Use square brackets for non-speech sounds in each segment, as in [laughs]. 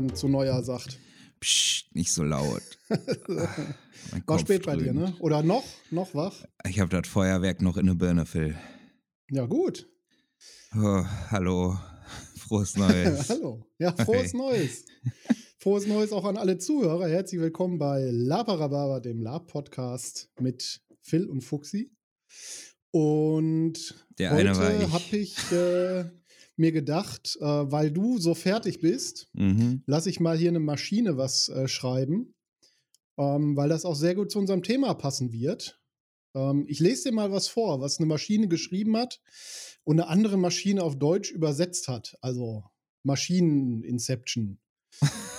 Man zu Neujahr sagt. Psst, nicht so laut. [laughs] War spät bei dir, ne? Oder noch? Noch wach? Ich habe das Feuerwerk noch in der Birne, Phil. Ja, gut. Oh, hallo, frohes Neues. [laughs] Hallo. Ja, frohes Hi. Neues. Frohes Neues auch an alle Zuhörer. Herzlich willkommen bei Laparababa, dem Lab-Podcast mit Phil und Fuxi. Und Der eine war heute ich. habe ich äh, [laughs] mir gedacht, äh, weil du so fertig bist, Mhm. lass ich mal hier eine Maschine was äh, schreiben, ähm, weil das auch sehr gut zu unserem Thema passen wird. Ähm, ich lese dir mal was vor, was eine Maschine geschrieben hat und eine andere Maschine auf Deutsch übersetzt hat. Also Maschinen-Inception.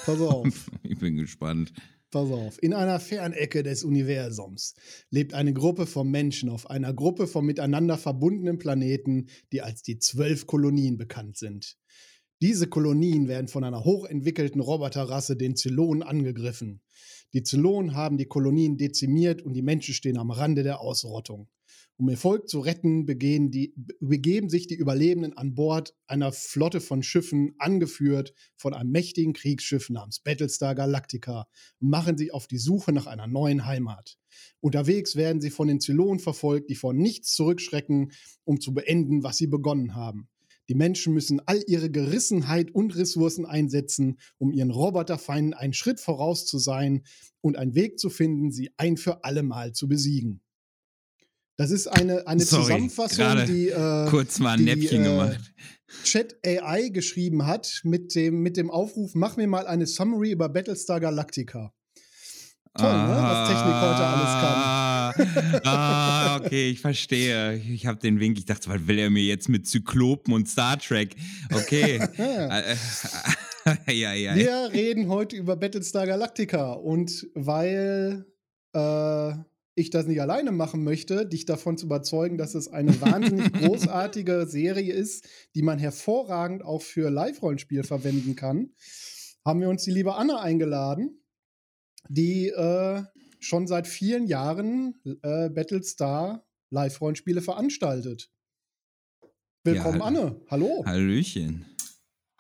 Pass auf. [laughs] Ich bin gespannt. Pass auf. In einer Fernecke des Universums lebt eine Gruppe von Menschen auf einer Gruppe von miteinander verbundenen Planeten, die als die zwölf Kolonien bekannt sind. Diese Kolonien werden von einer hochentwickelten Roboterrasse, den Zylonen, angegriffen. Die Zylonen haben die Kolonien dezimiert und die Menschen stehen am Rande der Ausrottung. Um ihr Volk zu retten, die, begeben sich die Überlebenden an Bord einer Flotte von Schiffen, angeführt von einem mächtigen Kriegsschiff namens Battlestar Galactica, und machen sich auf die Suche nach einer neuen Heimat. Unterwegs werden sie von den Zylonen verfolgt, die vor nichts zurückschrecken, um zu beenden, was sie begonnen haben. Die Menschen müssen all ihre Gerissenheit und Ressourcen einsetzen, um ihren Roboterfeinden einen Schritt voraus zu sein und einen Weg zu finden, sie ein für alle Mal zu besiegen. Das ist eine, eine Sorry, Zusammenfassung, die, äh, Kurz mal ein die, Näppchen äh, gemacht. Chat AI geschrieben hat mit dem, mit dem Aufruf, mach mir mal eine Summary über Battlestar Galactica. Toll, ne? Was Technik heute alles kann. Ah, okay, ich verstehe. Ich habe den Wink. Ich dachte, was will er mir jetzt mit Zyklopen und Star Trek? Okay. Ja. [laughs] Äh, äh, [laughs] ja, ja. Wir reden heute über Battlestar Galactica und weil äh, ich das nicht alleine machen möchte, dich davon zu überzeugen, dass es eine wahnsinnig [laughs] großartige Serie ist, die man hervorragend auch für Live-Rollenspiel verwenden kann, haben wir uns die liebe Anna eingeladen, die äh, schon seit vielen Jahren äh, Battlestar Live-Rollenspiele veranstaltet. Willkommen, Ja, Anne. Hallo. Hallöchen.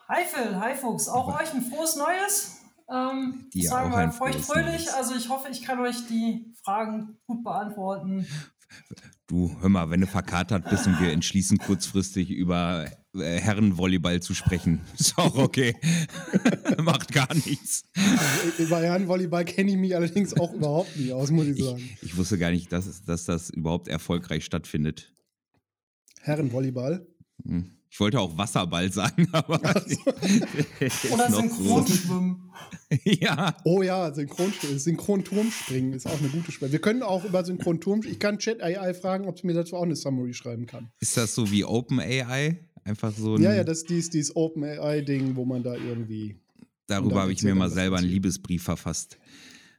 Hi Phil, hi Fuchs, auch euch ein frohes Neues. Ähm, Dir sagen auch wir ein feucht frohes fröhlich. Neues. Also ich hoffe, ich kann euch die Fragen gut beantworten. Du, hör mal, wenn du verkatert bist und wir entschließen kurzfristig über äh, Herrenvolleyball zu sprechen, [laughs] ist auch okay. [laughs] Macht gar nichts. Also, Bei Herrenvolleyball kenne ich mich allerdings auch überhaupt nicht aus, muss ich sagen. Ich, ich wusste gar nicht, dass, dass das überhaupt erfolgreich stattfindet. Herrenvolleyball. Hm. Ich wollte auch Wasserball sagen, [laughs] aber. [laughs] Oder Synchronschwimmen. [laughs] Ja. Oh ja, Synchron Synchronturmspringen ist auch eine gute Sprache. Wir können auch über Synchronturm. Ich kann Chat AI fragen, ob sie mir dazu auch eine Summary schreiben kann. Ist das so wie OpenAI? Einfach so ein. Ja, ja, das ist dieses, dieses Open AI-Ding, wo man da irgendwie. darüber da habe ich mir mal selber einen. Liebesbrief verfasst,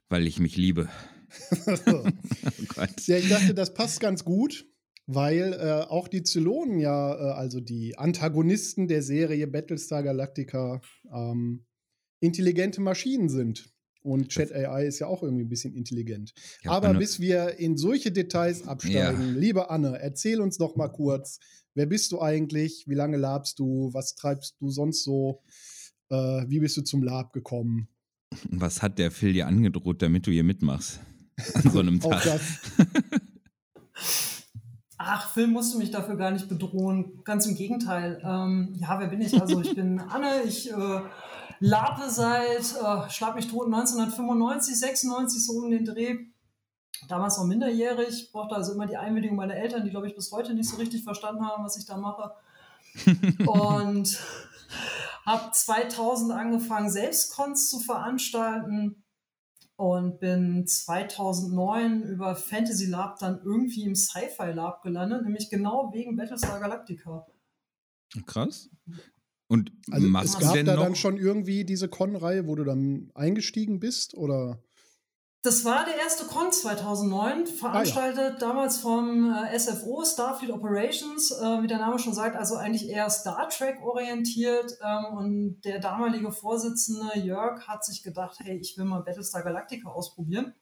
weil ich mich liebe. Oh ja, ich dachte, das passt ganz gut, weil äh, auch die Zylonen ja, äh, also die Antagonisten der Serie Battlestar Galactica, ähm, intelligente Maschinen sind. Und Chat AI ist ja auch irgendwie ein bisschen intelligent. Hab Aber eine- bis wir in solche Details absteigen, liebe Anne, erzähl uns doch mal kurz, wer bist du eigentlich, wie lange labst du, was treibst du sonst so, äh, wie bist du zum Lab gekommen? Was hat der Phil dir angedroht, damit du hier mitmachst? An so einem [laughs] Tag. [laughs] Ach, Phil musste mich dafür gar nicht bedrohen. Ganz im Gegenteil. Ähm, ja, wer bin ich? Also ich bin [laughs] Anne, ich äh, lape seit, äh, schlag mich tot, 1995, 96 so um den Dreh. Damals noch minderjährig, brauchte also immer die Einwilligung meiner Eltern, die glaube ich bis heute nicht so richtig verstanden haben, was ich da mache. [laughs] Und habe 2000 angefangen, Selbstcons zu veranstalten und bin 2009 über Fantasy Lab dann irgendwie im Sci-Fi Lab gelandet, nämlich genau wegen Battlestar Galactica. Krass. Und Also es du gab denn da noch? dann schon irgendwie diese Con-Reihe, wo du dann eingestiegen bist? Oder? Das war der erste Con 2009, veranstaltet damals vom äh, SFO, Starfleet Operations, äh, wie der Name schon sagt, also eigentlich eher Star Trek orientiert. Ähm, und der damalige Vorsitzende Jörg hat sich gedacht, hey, ich will mal Battlestar Galactica ausprobieren.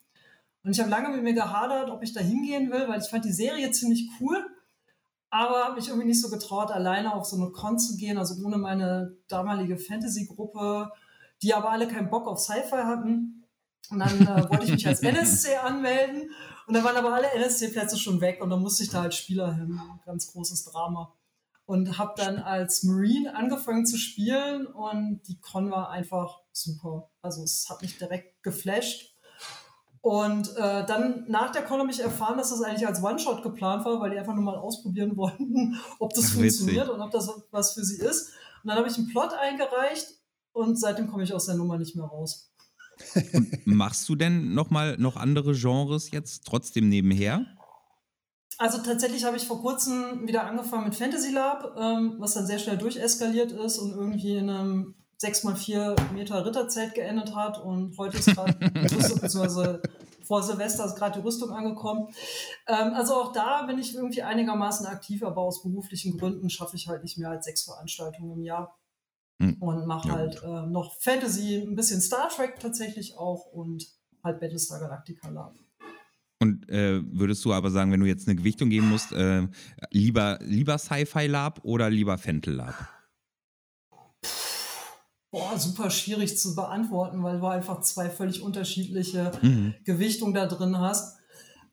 Und ich habe lange mit mir gehadert, ob ich da hingehen will, weil ich fand die Serie ziemlich cool, aber habe mich irgendwie nicht so getraut, alleine auf so eine Con zu gehen, also ohne meine damalige Fantasy-Gruppe, die aber alle keinen Bock auf Sci-Fi hatten. Und dann äh, wollte ich mich als [laughs] NSC anmelden und dann waren aber alle NSC-Plätze schon weg und dann musste ich da als Spieler hin. Ganz großes Drama. Und habe dann als Marine angefangen zu spielen und die Con war einfach super. Also es hat mich direkt geflasht. Und äh, dann nach der Con habe ich erfahren, dass das eigentlich als One-Shot geplant war, weil die einfach nur mal ausprobieren [laughs] wollten, ob das Ach, funktioniert und ob das was für sie ist. Und dann habe ich einen Plot eingereicht und seitdem komme ich aus der Nummer nicht mehr raus. Machst du denn noch mal noch andere Genres jetzt trotzdem nebenher? Also tatsächlich habe ich vor kurzem wieder angefangen mit Fantasy Lab, ähm, was dann sehr schnell durcheskaliert ist und irgendwie in einem 6x4 Meter Ritterzelt geendet hat. Und heute ist gerade [laughs] beziehungsweise vor Silvester ist gerade die Rüstung angekommen. Ähm, also auch da bin ich irgendwie einigermaßen aktiv, aber aus beruflichen Gründen schaffe ich halt nicht mehr als sechs Veranstaltungen im Jahr. Hm. Und mache Ja, halt äh, noch Fantasy, ein bisschen Star Trek tatsächlich auch und halt Battlestar Galactica Lab. Und äh, würdest du aber sagen, wenn du jetzt eine Gewichtung geben musst, äh, lieber, lieber Sci-Fi Lab oder lieber Fentel Lab? Boah, super schwierig zu beantworten, weil du einfach zwei völlig unterschiedliche Mhm. Gewichtungen da drin hast.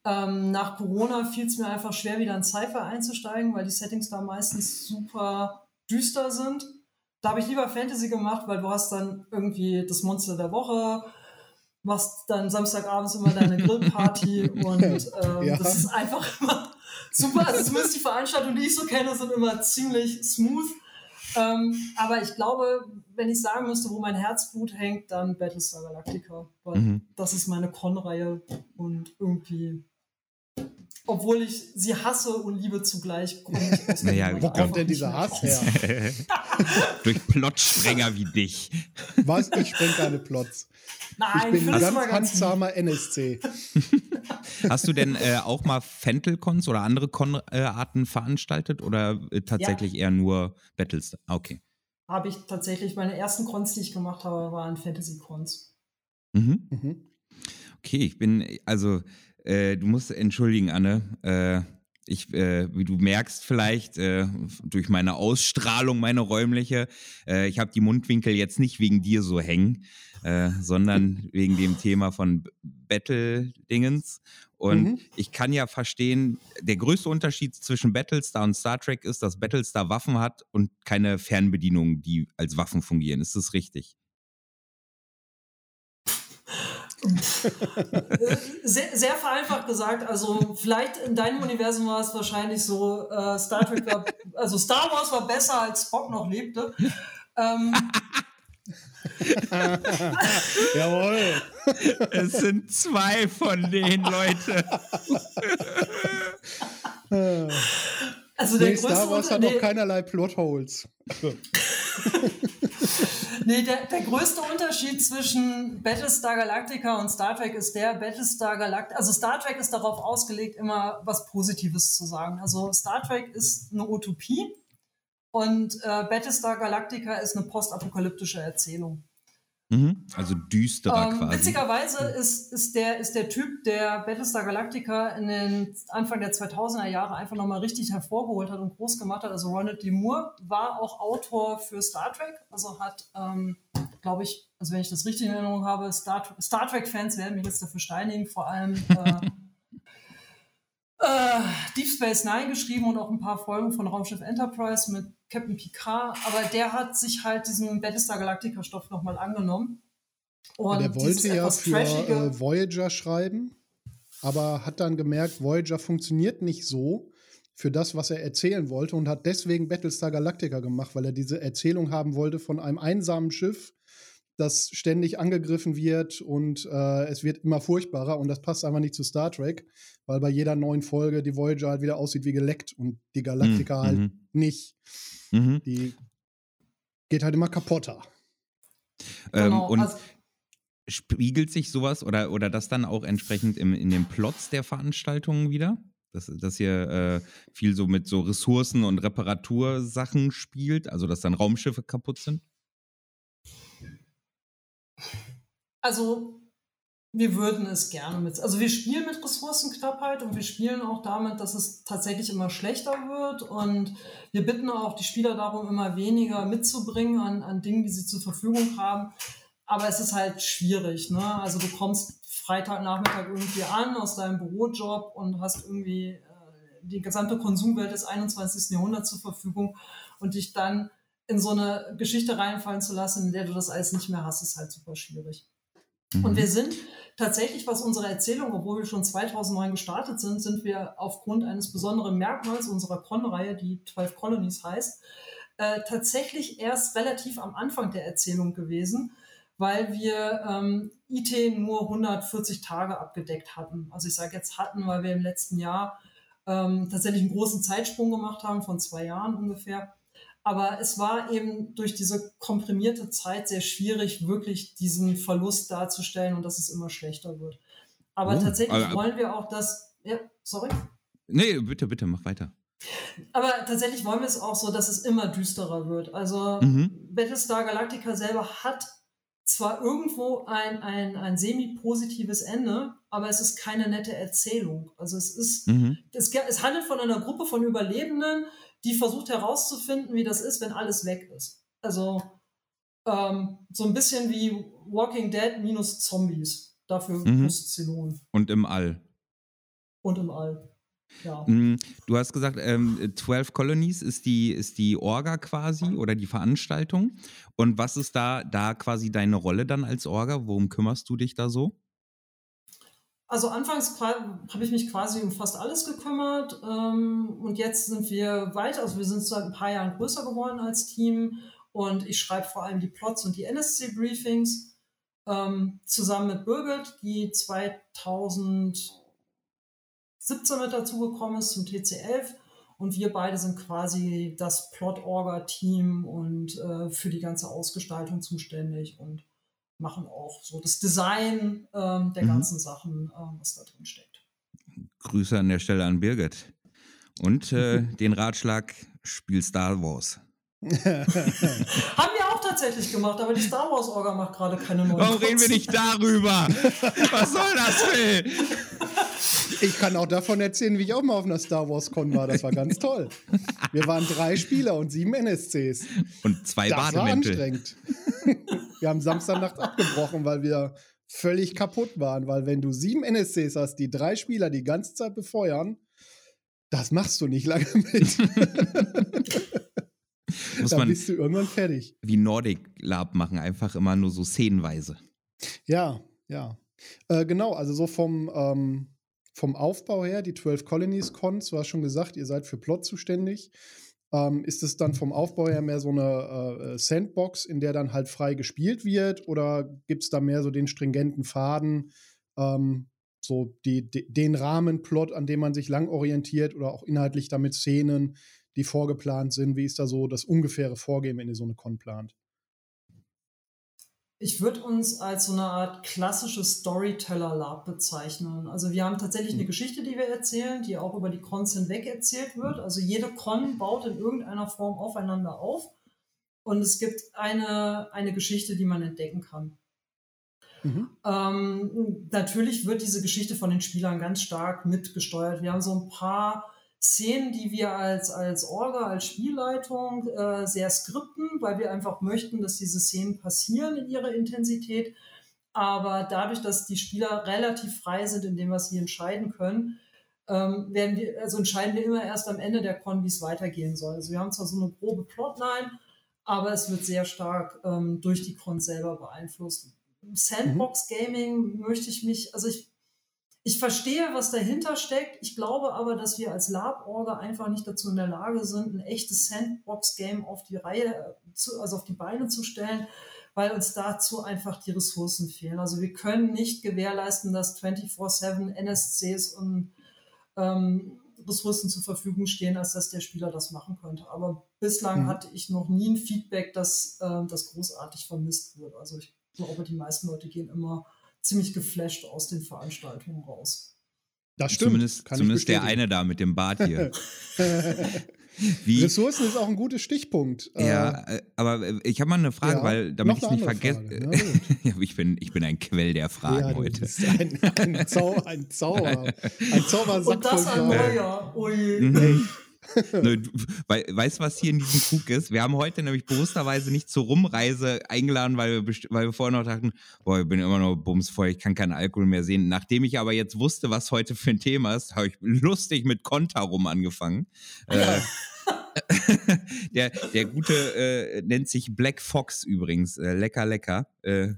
Ähm, nach Corona fiel es mir einfach schwer, wieder in Cypher einzusteigen, weil die Settings da meistens super düster sind. Da habe ich lieber Fantasy gemacht, weil du hast dann irgendwie das Monster der Woche, machst dann Samstagabends immer deine [laughs] Grillparty und ähm, [laughs] Ja. das ist einfach immer super. Also zumindest die Veranstaltungen, die ich so kenne, sind immer ziemlich smooth. Ähm, aber ich glaube, wenn ich sagen müsste, wo mein Herzblut hängt, dann Battlestar Galactica. Weil Mhm. das ist meine Con-Reihe und irgendwie, obwohl ich sie hasse und liebe zugleich, ich [laughs] Naja, Wo kommt denn nicht dieser Hass her? [laughs] Durch Plotsprenger wie dich. Was? Ich spreng keine Plots. Ich Nein, bin ein ganz handsamer NSC. [laughs] Hast du denn äh, auch mal Fentel-Cons oder andere Con-Arten veranstaltet oder äh, tatsächlich eher nur Battlestar? Ah, Okay. Habe ich tatsächlich, meine ersten Cons, die ich gemacht habe, waren Fantasy-Cons. Mhm. Mhm. Okay, ich bin, also, äh, du musst entschuldigen, Anne. Äh, ich, äh, wie du merkst vielleicht, äh, durch meine Ausstrahlung, meine räumliche, äh, ich habe die Mundwinkel jetzt nicht wegen dir so hängen, äh, sondern [laughs] wegen dem Thema von Battle-Dingens. Und Mhm. ich kann ja verstehen, der größte Unterschied zwischen Battlestar und Star Trek ist, dass Battlestar Waffen hat und keine Fernbedienungen, die als Waffen fungieren. Ist das richtig? [laughs] Sehr, sehr vereinfacht gesagt, also vielleicht in deinem Universum war es wahrscheinlich so, äh, Star Trek war, also Star Wars war besser, als Spock noch lebte. Ähm, [laughs] Jawohl. Es sind zwei von den Leute. [laughs] also der Nee, größte Star Wars hat nee, noch keinerlei Plotholes. [laughs] Nee, der, der größte Unterschied zwischen Battlestar Galactica und Star Trek ist der, Battlestar Galactica, also Star Trek ist darauf ausgelegt, immer was Positives zu sagen. Also Star Trek ist eine Utopie und äh, Battlestar Galactica ist eine postapokalyptische Erzählung. Mhm. Also düsterer Ähm, quasi. witzigerweise ist, ist, der, ist der Typ, der Battlestar Galactica in den Anfang der 2000er Jahre einfach nochmal richtig hervorgeholt hat und groß gemacht hat. Also Ronald D. Moore war auch Autor für Star Trek. Also hat, ähm, glaube ich, also wenn ich das richtig in Erinnerung habe, Star, Star Trek-Fans werden mich jetzt dafür steinigen, vor allem äh, [laughs] äh, Deep Space Nine geschrieben und auch ein paar Folgen von Raumschiff Enterprise mit Captain Picard, aber der hat sich halt diesen Battlestar Galactica Stoff nochmal angenommen. Und der wollte ja für trashige- äh, Voyager schreiben, aber hat dann gemerkt, Voyager funktioniert nicht so für das, was er erzählen wollte und hat deswegen Battlestar Galactica gemacht, weil er diese Erzählung haben wollte von einem einsamen Schiff, das ständig angegriffen wird und äh, es wird immer furchtbarer und das passt einfach nicht zu Star Trek, weil bei jeder neuen Folge die Voyager halt wieder aussieht wie geleckt und die Galaktika mhm. halt mhm. nicht. Mhm. Die geht halt immer kaputter. Ähm, genau, und also spiegelt sich sowas oder, oder das dann auch entsprechend im, in den Plots der Veranstaltungen wieder? Dass, dass ihr äh, viel so mit so Ressourcen und Reparatursachen spielt, also dass dann Raumschiffe kaputt sind? Also, wir würden es gerne mit. Also, wir spielen mit Ressourcenknappheit und wir spielen auch damit, dass es tatsächlich immer schlechter wird. Und wir bitten auch die Spieler darum, immer weniger mitzubringen an, an Dingen, die sie zur Verfügung haben. Aber es ist halt schwierig. Ne? Also, du kommst Freitagnachmittag irgendwie an aus deinem Bürojob und hast irgendwie äh, die gesamte Konsumwelt des 21. Jahrhunderts zur Verfügung und dich dann in so eine Geschichte reinfallen zu lassen, in der du das alles nicht mehr hast, ist halt super schwierig. Mhm. Und wir sind tatsächlich, was unsere Erzählung, obwohl wir schon 2009 gestartet sind, sind wir aufgrund eines besonderen Merkmals unserer Con-Reihe, die 12 Colonies heißt, äh, tatsächlich erst relativ am Anfang der Erzählung gewesen, weil wir ähm, IT nur 140 Tage abgedeckt hatten. Also ich sage jetzt hatten, weil wir im letzten Jahr ähm, tatsächlich einen großen Zeitsprung gemacht haben von zwei Jahren ungefähr. Aber es war eben durch diese komprimierte Zeit sehr schwierig, wirklich diesen Verlust darzustellen und dass es immer schlechter wird. Aber oh, tatsächlich aber, wollen wir auch das. Ja, sorry. Nee, bitte, bitte, mach weiter. Aber tatsächlich wollen wir es auch so, dass es immer düsterer wird. Also mhm. Battlestar Galactica selber hat zwar irgendwo ein, ein, ein semi-positives Ende, aber es ist keine nette Erzählung. Also es ist, mhm. es, es handelt von einer Gruppe von Überlebenden, die versucht herauszufinden, wie das ist, wenn alles weg ist. Also ähm, so ein bisschen wie Walking Dead minus Zombies. Dafür mhm. muss Zenon. Und im All. Und im All. Ja. Mm, du hast gesagt, ähm, 12 Colonies ist die, ist die Orga quasi oder die Veranstaltung. Und was ist da, da quasi deine Rolle dann als Orga? Worum kümmerst du dich da so? Also anfangs habe ich mich quasi um fast alles gekümmert ähm, und jetzt sind wir weiter, also wir sind seit ein paar Jahren größer geworden als Team und ich schreibe vor allem die Plots und die NSC-Briefings ähm, zusammen mit Birgit, die 2017 mit dazugekommen ist zum TC11 und wir beide sind quasi das Plot-Orga-Team und äh, für die ganze Ausgestaltung zuständig und machen auch so das Design ähm, der mhm. ganzen Sachen, ähm, was da drin steckt. Grüße an der Stelle an Birgit. Und äh, [laughs] den Ratschlag, spiel Star Wars. [laughs] Haben wir auch tatsächlich gemacht, aber die Star Wars Orga macht gerade keine neuen. Warum reden wir nicht darüber? [laughs] Was soll das, Phil? Ich kann auch davon erzählen, wie ich auch mal auf einer Star Wars Con war. Das war ganz [laughs] toll. Wir waren drei Spieler und sieben NSCs. Und zwei das Bademäntel. War anstrengend. [laughs] Wir haben Samstagnacht abgebrochen, weil wir völlig kaputt waren. Weil wenn du sieben NSCs hast, die drei Spieler die ganze Zeit befeuern, das machst du nicht lange mit. [laughs] Muss Dann bist du irgendwann fertig. Wie Nordic Lab machen, einfach immer nur so szenenweise. Ja, ja. Äh, genau, also so vom, ähm, vom Aufbau her, die 12 Colonies Cons, du hast schon gesagt, ihr seid für Plot zuständig. Ähm, ist es dann vom Aufbau her mehr so eine äh, Sandbox, in der dann halt frei gespielt wird? Oder gibt es da mehr so den stringenten Faden, ähm, so die, die, den Rahmenplot, an dem man sich lang orientiert oder auch inhaltlich damit Szenen, die vorgeplant sind? Wie ist da so das ungefähre Vorgehen, wenn ihr so eine Con plant? Ich würde uns als so eine Art klassisches Storyteller-Lab bezeichnen. Also wir haben tatsächlich eine mhm. Geschichte, die wir erzählen, die auch über die Cons hinweg erzählt wird. Also jede Con baut in irgendeiner Form aufeinander auf. Und es gibt eine, eine Geschichte, die man entdecken kann. Mhm. Ähm, natürlich wird diese Geschichte von den Spielern ganz stark mitgesteuert. Wir haben so ein paar Szenen, die wir als, als Orga, als Spielleitung äh, sehr skripten, weil wir einfach möchten, dass diese Szenen passieren in ihrer Intensität. Aber dadurch, dass die Spieler relativ frei sind in dem, was sie entscheiden können, ähm, werden wir, also entscheiden wir immer erst am Ende der Con, wie es weitergehen soll. Also wir haben zwar so eine grobe Plotline, aber es wird sehr stark ähm, durch die Con selber beeinflusst. Sandbox Gaming möchte ich mich, also ich ich verstehe, was dahinter steckt. Ich glaube aber, dass wir als Lab-Orga einfach nicht dazu in der Lage sind, ein echtes Sandbox-Game auf die Reihe, zu, also auf die Beine zu stellen, weil uns dazu einfach die Ressourcen fehlen. Also wir können nicht gewährleisten, dass 24-7 NSCs und ähm, Ressourcen zur Verfügung stehen, als dass der Spieler das machen könnte. Aber bislang mhm. hatte ich noch nie ein Feedback, dass äh, das großartig vermisst wird. Also ich glaube, die meisten Leute gehen immer ziemlich geflasht aus den Veranstaltungen raus. Das stimmt. Zumindest, zumindest der eine da mit dem Bart hier. [laughs] Wie? Ressourcen ist auch ein guter Stichpunkt. Ja, äh, äh aber äh, ich habe mal eine Frage, ja, weil damit ich es nicht vergesse. [laughs] ja, ich, bin, ich bin ein Quell der Fragen ja, heute. Ein, ein, Zau ein Zauber. Ein [laughs] Zaubersack Und das ein neuer. Ui. [laughs] Mhm. ne, weißt du, was hier in diesem Krug ist? Wir haben heute nämlich bewussterweise nicht zur Rumreise eingeladen, weil wir, weil wir vorher noch dachten, boah, ich bin immer noch bumsvoll, ich kann keinen Alkohol mehr sehen. Nachdem ich aber jetzt wusste, was heute für ein Thema ist, habe ich lustig mit Konta rum angefangen. Äh, [laughs] der, der gute äh, nennt sich Black Fox übrigens. Äh, lecker, lecker. Äh,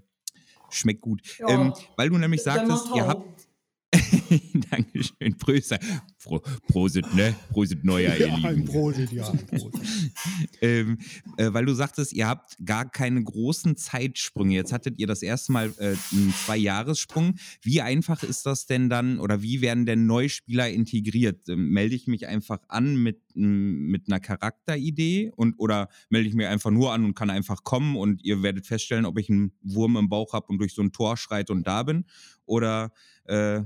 schmeckt gut. Ja, ähm, weil du nämlich sagtest, ihr habt [laughs] Dankeschön. Pröster. Pro, Prosit, ne? Prosit Neuer, ihr ja, Lieben. Prosit, ja. Prosit. [laughs] ähm, äh, weil du sagtest, ihr habt gar keine großen Zeitsprünge. Jetzt hattet ihr das erste Mal äh, einen Zwei-Jahres-Sprung. Wie einfach ist das denn dann oder wie werden denn Neuspieler integriert? Ähm, melde ich mich einfach an mit, mit einer Charakteridee und oder melde ich mich einfach nur an und kann einfach kommen und ihr werdet feststellen, ob ich einen Wurm im Bauch habe und durch so ein Tor schreite und da bin? Oder äh, äh,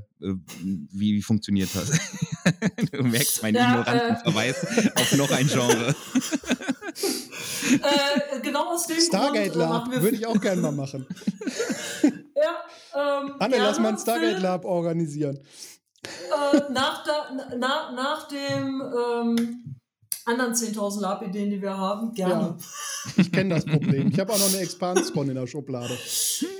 wie, wie, funktioniert das? [laughs] [laughs] du merkst meinen ja, ignoranten äh, Verweis auf noch ein Genre. äh, genau aus dem Stargate Grund, äh, Lab würde ich auch [laughs] gerne mal machen. ja, ähm, Anne, lass mal ein Stargate Lab organisieren. Äh, nach, da, na, nach dem ähm, anderen 10.000 Lab-Ideen, die wir haben, gerne. Ja, ich kenne das Problem. Ich habe auch noch eine Expanskon in der Schublade.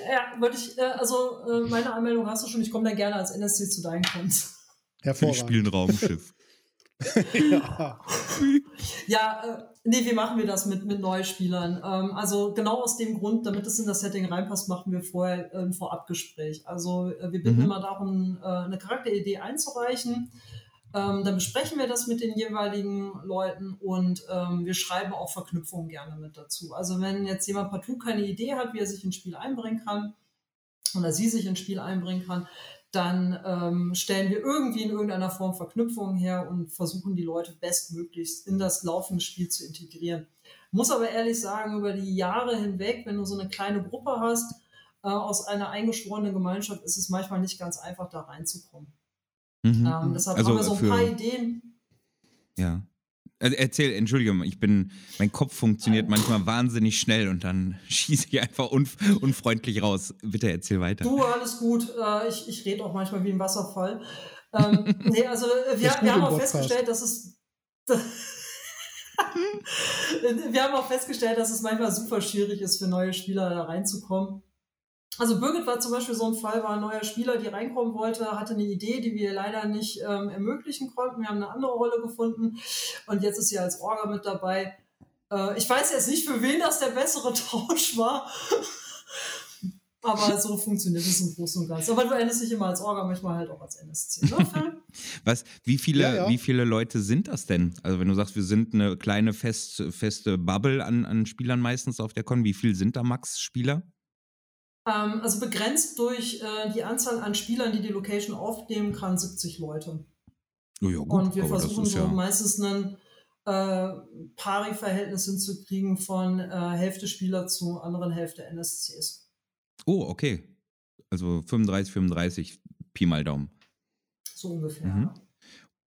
Ja, würde ich, äh, also äh, meine Anmeldung hast du schon, ich komme dann gerne als NSC zu deinen Cons. Hervorragend. Ich spiele ein Raumschiff. ja, [laughs] ja äh, nee, wie machen wir das mit, mit Neuspielern? Ähm, also genau aus dem Grund, damit es in das Setting reinpasst, machen wir vorher ein Vorabgespräch. Also äh, wir bitten mhm. immer darum, äh, eine Charakteridee einzureichen. Ähm, dann besprechen wir das mit den jeweiligen Leuten und ähm, wir schreiben auch Verknüpfungen gerne mit dazu. Also wenn jetzt jemand partout keine Idee hat, wie er sich ins Spiel einbringen kann oder sie sich ins Spiel einbringen kann, dann ähm, stellen wir irgendwie in irgendeiner Form Verknüpfungen her und versuchen die Leute bestmöglichst in das laufende Spiel zu integrieren. Muss aber ehrlich sagen, über die Jahre hinweg, wenn du so eine kleine Gruppe hast, äh, aus einer eingeschworenen Gemeinschaft, ist es manchmal nicht ganz einfach, da reinzukommen. Mhm. Ähm, deshalb also haben wir so ein paar Ideen. Ja. Also erzähl, Entschuldigung, ich bin, mein Kopf funktioniert manchmal wahnsinnig schnell und dann [laughs] schieße ich einfach unf unfreundlich raus. Bitte erzähl weiter. Du, alles gut. Äh, ich ich rede auch manchmal wie ein Wasserfall. ähm, [laughs] nee, also wir, wir haben auch festgestellt, dass es. [laughs] wir haben auch festgestellt, dass es manchmal super schwierig ist, für neue Spieler da reinzukommen. Also Birgit war zum Beispiel so ein Fall, war ein neuer Spieler, die reinkommen wollte, hatte eine Idee, die wir leider nicht ähm, ermöglichen konnten. Wir haben eine andere Rolle gefunden und jetzt ist sie als Orga mit dabei. Äh, ich weiß jetzt nicht, für wen das der bessere [laughs] Tausch war. Aber so funktioniert es im Großen und Ganzen. Aber du endest dich immer als Orga, manchmal halt auch als NSC. Ne, [laughs] Was, wie viele, ja, ja. wie viele Leute sind das denn? Also wenn du sagst, wir sind eine kleine fest, feste Bubble an, an Spielern meistens auf der Con, wie viel sind da Max-Spieler? Ähm, also begrenzt durch äh, die Anzahl an Spielern, die die Location aufnehmen kann, 70 Leute. Oh ja, gut, Und wir versuchen so ja meistens ein äh, Pari-Verhältnis hinzukriegen von äh, Hälfte Spieler zu anderen Hälfte NSCs. Oh, okay. Also 35, 35, Pi mal Daumen. So ungefähr. Mhm.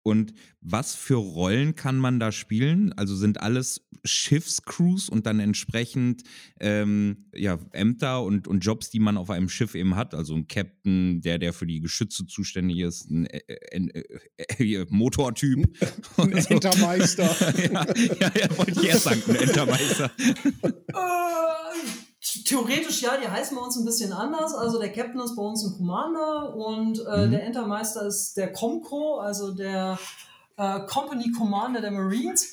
Und was für Rollen kann man da spielen? Also sind alles Schiffscrews und dann entsprechend ähm, ja, Ämter und, und Jobs, die man auf einem Schiff eben hat. Also ein Captain, der, der für die Geschütze zuständig ist, ein, äh, äh, äh, äh Motortyp. [laughs] Ein Entermeister. [laughs] ja, ja, ja, wollte ich erst sagen, ein Entermeister. [laughs] Theoretisch ja, die heißen bei uns ein bisschen anders. Also der Captain ist bei uns ein Commander und äh, mhm. der Entermeister ist der Comco, also der äh, Company Commander der Marines.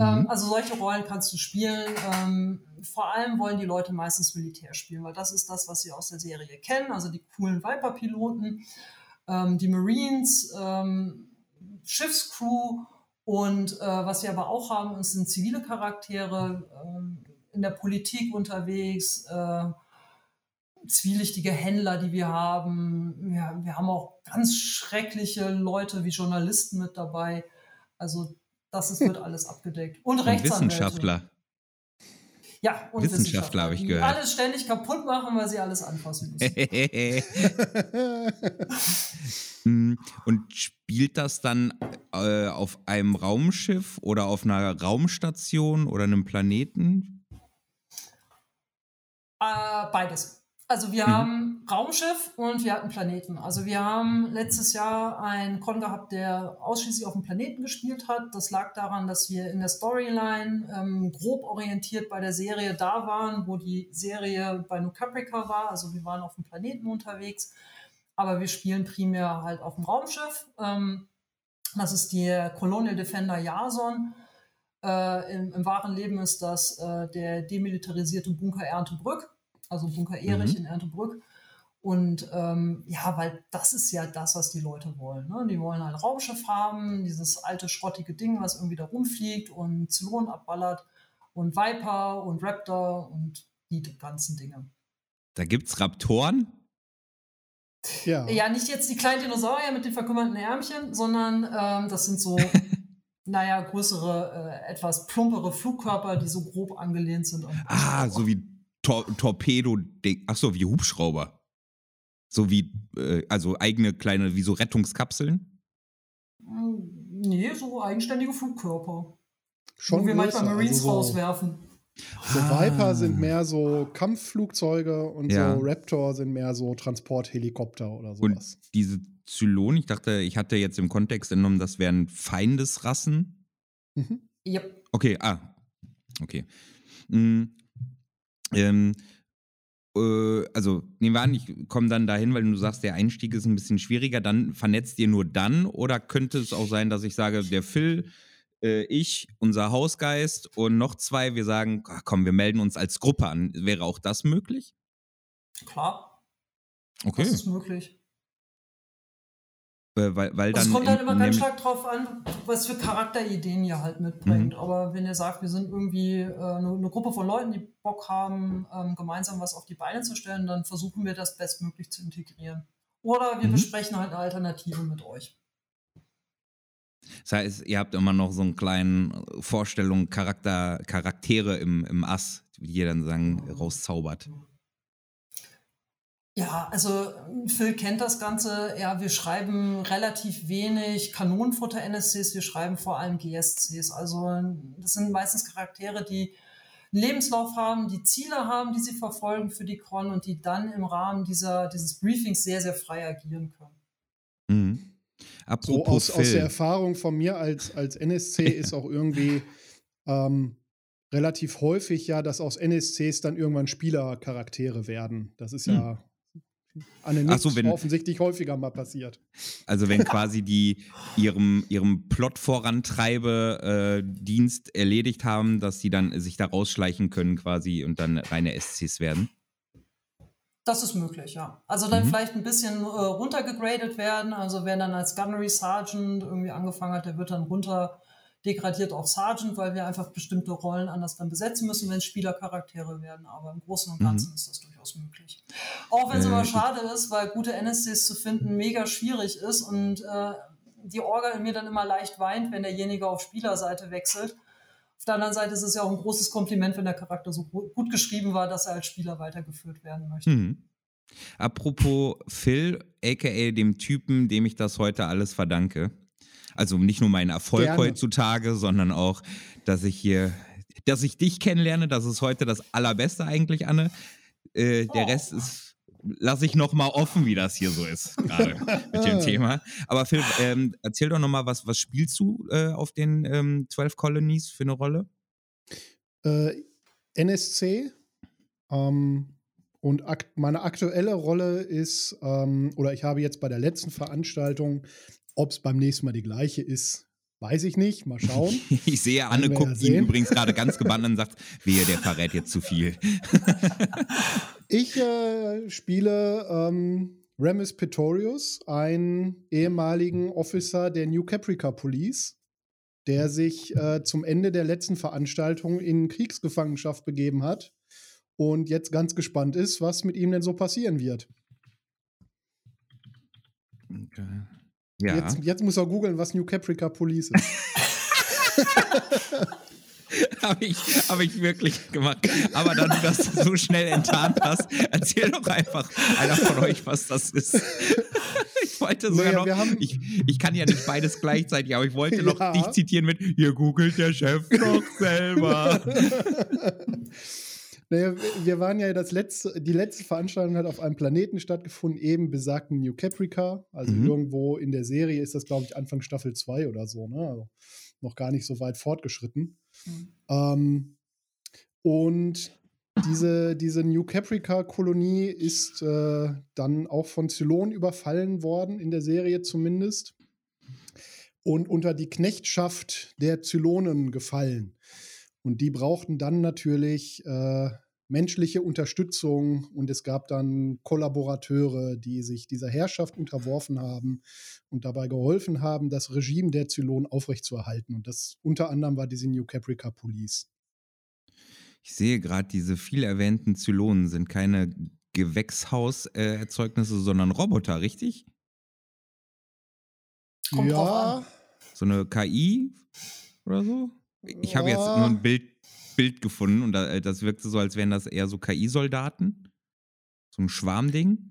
Ähm, mhm. also solche Rollen kannst du spielen. Ähm, vor allem wollen die Leute meistens Militär spielen, weil das ist das, was sie aus der Serie kennen. Also die coolen Viper-Piloten, ähm, die Marines, ähm, Schiffscrew und äh, was wir aber auch haben, sind zivile Charaktere. Ähm, in der Politik unterwegs, äh, zwielichtige Händler, die wir haben. Wir, wir haben auch ganz schreckliche Leute wie Journalisten mit dabei. Also das ist, wird [laughs] alles abgedeckt. Und, und Wissenschaftler. Ja, und Wissenschaftler, Wissenschaftler habe ich gehört. Die alles ständig kaputt machen, weil sie alles anfassen müssen. Hm, [laughs] und spielt das dann äh, auf einem Raumschiff oder auf einer Raumstation oder einem Planeten? Äh, beides. Also wir mhm. haben Raumschiff und wir hatten Planeten. Also wir haben letztes Jahr einen Con gehabt, der ausschließlich auf dem Planeten gespielt hat. Das lag daran, dass wir in der Storyline ähm, grob orientiert bei der Serie da waren, wo die Serie bei New Caprica war. Also wir waren auf dem Planeten unterwegs, aber wir spielen primär halt auf dem Raumschiff. Ähm, das ist die Colonial Defender Jason. Äh, im, im, wahren Leben ist das äh, der demilitarisierte Bunker Erntebrück also Bunker Erich mhm. in Erntebrück. Und ähm, ja, weil das ist ja das, was die Leute wollen. Ne? Die wollen ein Raumschiff haben, dieses alte schrottige Ding, was irgendwie da rumfliegt und Zylonen abballert und Viper und Raptor und die ganzen Dinge. Da gibt's Raptoren? Ja. Ja, nicht jetzt die kleinen Dinosaurier mit den verkümmerten Ärmchen, sondern ähm, das sind so, [laughs] naja, größere, äh, etwas plumpere Flugkörper, die so grob angelehnt sind. ah, so wie Tor Torpedo, ach so, wie Hubschrauber. So wie, äh, also eigene kleine, wie so Rettungskapseln? Hm, nee, so eigenständige Flugkörper. Schon wo wir manchmal Marines also so, rauswerfen. So ah. Viper sind mehr so Kampfflugzeuge und ja. so Raptor sind mehr so Transporthelikopter oder sowas. Und diese Zylonen, ich dachte, ich hatte jetzt im Kontext entnommen, das wären Feindesrassen. Mhm. Yep. Okay, ah. Okay. Mhm. Ähm, äh, also nehmen wir an, ich komme dann dahin, weil du sagst, der Einstieg ist ein bisschen schwieriger, dann vernetzt ihr nur dann oder könnte es auch sein, dass ich sage, der Phil, äh, ich, unser Hausgeist und noch zwei, wir sagen, ach, komm, wir melden uns als Gruppe an. Wäre auch das möglich? Klar. Okay. Das ist möglich. Äh, weil, weil dann es kommt halt immer ganz stark drauf an, was für Charakterideen ihr halt mitbringt. Mhm. Aber wenn ihr sagt, wir sind irgendwie äh, eine, eine, Gruppe von Leuten, die Bock haben, ähm, gemeinsam was auf die Beine zu stellen, dann versuchen wir das bestmöglich zu integrieren. Oder wir mhm. besprechen halt eine Alternative mit euch. Das heißt, ihr habt immer noch so einen kleinen Vorstellung, Charakter, Charaktere im, im Ass, die ihr dann sagen, rauszaubert. Ja, also Phil kennt das Ganze. Ja, wir schreiben relativ wenig Kanonenfutter-NSCs, wir schreiben vor allem GSCs. Also das sind meistens Charaktere, die einen Lebenslauf haben, die Ziele haben, die sie verfolgen für die Con und die dann im Rahmen dieser, dieses Briefings sehr, sehr frei agieren können. Mhm. Apropos so aus, aus der Erfahrung von mir als, als NSC [laughs] ist auch irgendwie ähm, relativ häufig ja, dass aus NSCs dann irgendwann Spielercharaktere werden. Das ist ja mhm an den so, wenn, offensichtlich häufiger mal passiert. Also wenn quasi die ihrem, ihrem Plot vorantreibe äh, Dienst erledigt haben, dass sie dann sich da rausschleichen können quasi und dann reine SCs werden. Das ist möglich, ja. Also dann mhm. vielleicht ein bisschen äh, runtergegradet werden. Also wer dann als Gunnery Sergeant irgendwie angefangen hat, der wird dann runter degradiert auf Sergeant, weil wir einfach bestimmte Rollen anders dann besetzen müssen, wenn es Spielercharaktere werden. Aber im Großen und Ganzen mhm. ist das durchaus möglich. Auch wenn es äh, immer schade ist, weil gute NSCs zu finden mega schwierig ist und äh, die Orga in mir dann immer leicht weint, wenn derjenige auf Spielerseite wechselt. Auf der anderen Seite ist es ja auch ein großes Kompliment, wenn der Charakter so gut geschrieben war, dass er als Spieler weitergeführt werden möchte. Mhm. Apropos Phil, aka dem Typen, dem ich das heute alles verdanke. Also nicht nur meinen Erfolg Gerne. heutzutage, sondern auch, dass ich hier, dass ich dich kennenlerne. Das ist heute das Allerbeste eigentlich, Anne. Äh, der oh. Rest ist lasse ich noch mal offen, wie das hier so ist, gerade mit dem [laughs] Thema. Aber Phil, ähm, erzähl doch noch mal, was, was spielst du äh, auf den ähm, 12 Colonies für eine Rolle? Äh, NSC. Ähm, und akt meine aktuelle Rolle ist, ähm, oder ich habe jetzt bei der letzten Veranstaltung ob es beim nächsten Mal die gleiche ist, weiß ich nicht. Mal schauen. [laughs] ich sehe, Anne guckt ja ihn übrigens gerade ganz [laughs] gebannt und sagt, wehe, der verrät jetzt zu viel. [laughs] ich äh, spiele ähm, Remus Pretorius, einen ehemaligen Officer der New Caprica Police. der sich äh, zum Ende der letzten Veranstaltung in Kriegsgefangenschaft begeben hat und jetzt ganz gespannt ist, was mit ihm denn so passieren wird. Okay. Ja. Jetzt, jetzt muss er googeln, was New Caprica Police ist. [laughs] Habe ich, hab ich wirklich gemacht. Aber da du das so schnell enttarnt hast, erzähl doch einfach einer von euch, was das ist. Ich wollte sogar Naja, wir noch, haben- ich, ich kann ja nicht beides gleichzeitig, aber ich wollte noch Ja. dich zitieren mit, hier googelt der Chef doch selber. [laughs] Naja, wir- waren ja das letzte, die letzte Veranstaltung hat auf einem Planeten stattgefunden, eben besagten New Caprica. Also Mhm. irgendwo in der Serie ist das, glaube ich, Anfang Staffel 2 oder so, ne? Also noch gar nicht so weit fortgeschritten. Mhm. Ähm, und diese, diese New Caprica-Kolonie ist äh, dann auch von Zylon überfallen worden, in der Serie zumindest. Und unter die Knechtschaft der Zylonen gefallen. Und die brauchten dann natürlich äh, menschliche Unterstützung und es gab dann Kollaborateure, die sich dieser Herrschaft unterworfen haben und dabei geholfen haben, das Regime der Zylonen aufrechtzuerhalten. Und das unter anderem war diese New Caprica Police. Ich sehe gerade, diese viel erwähnten Zylonen sind keine Gewächshauserzeugnisse, sondern Roboter, richtig? Kommt ja, So eine KI oder so? Ich habe jetzt nur ein Bild, Bild gefunden und äh, das wirkte so, als wären das eher so KI-Soldaten. So ein Schwarmding.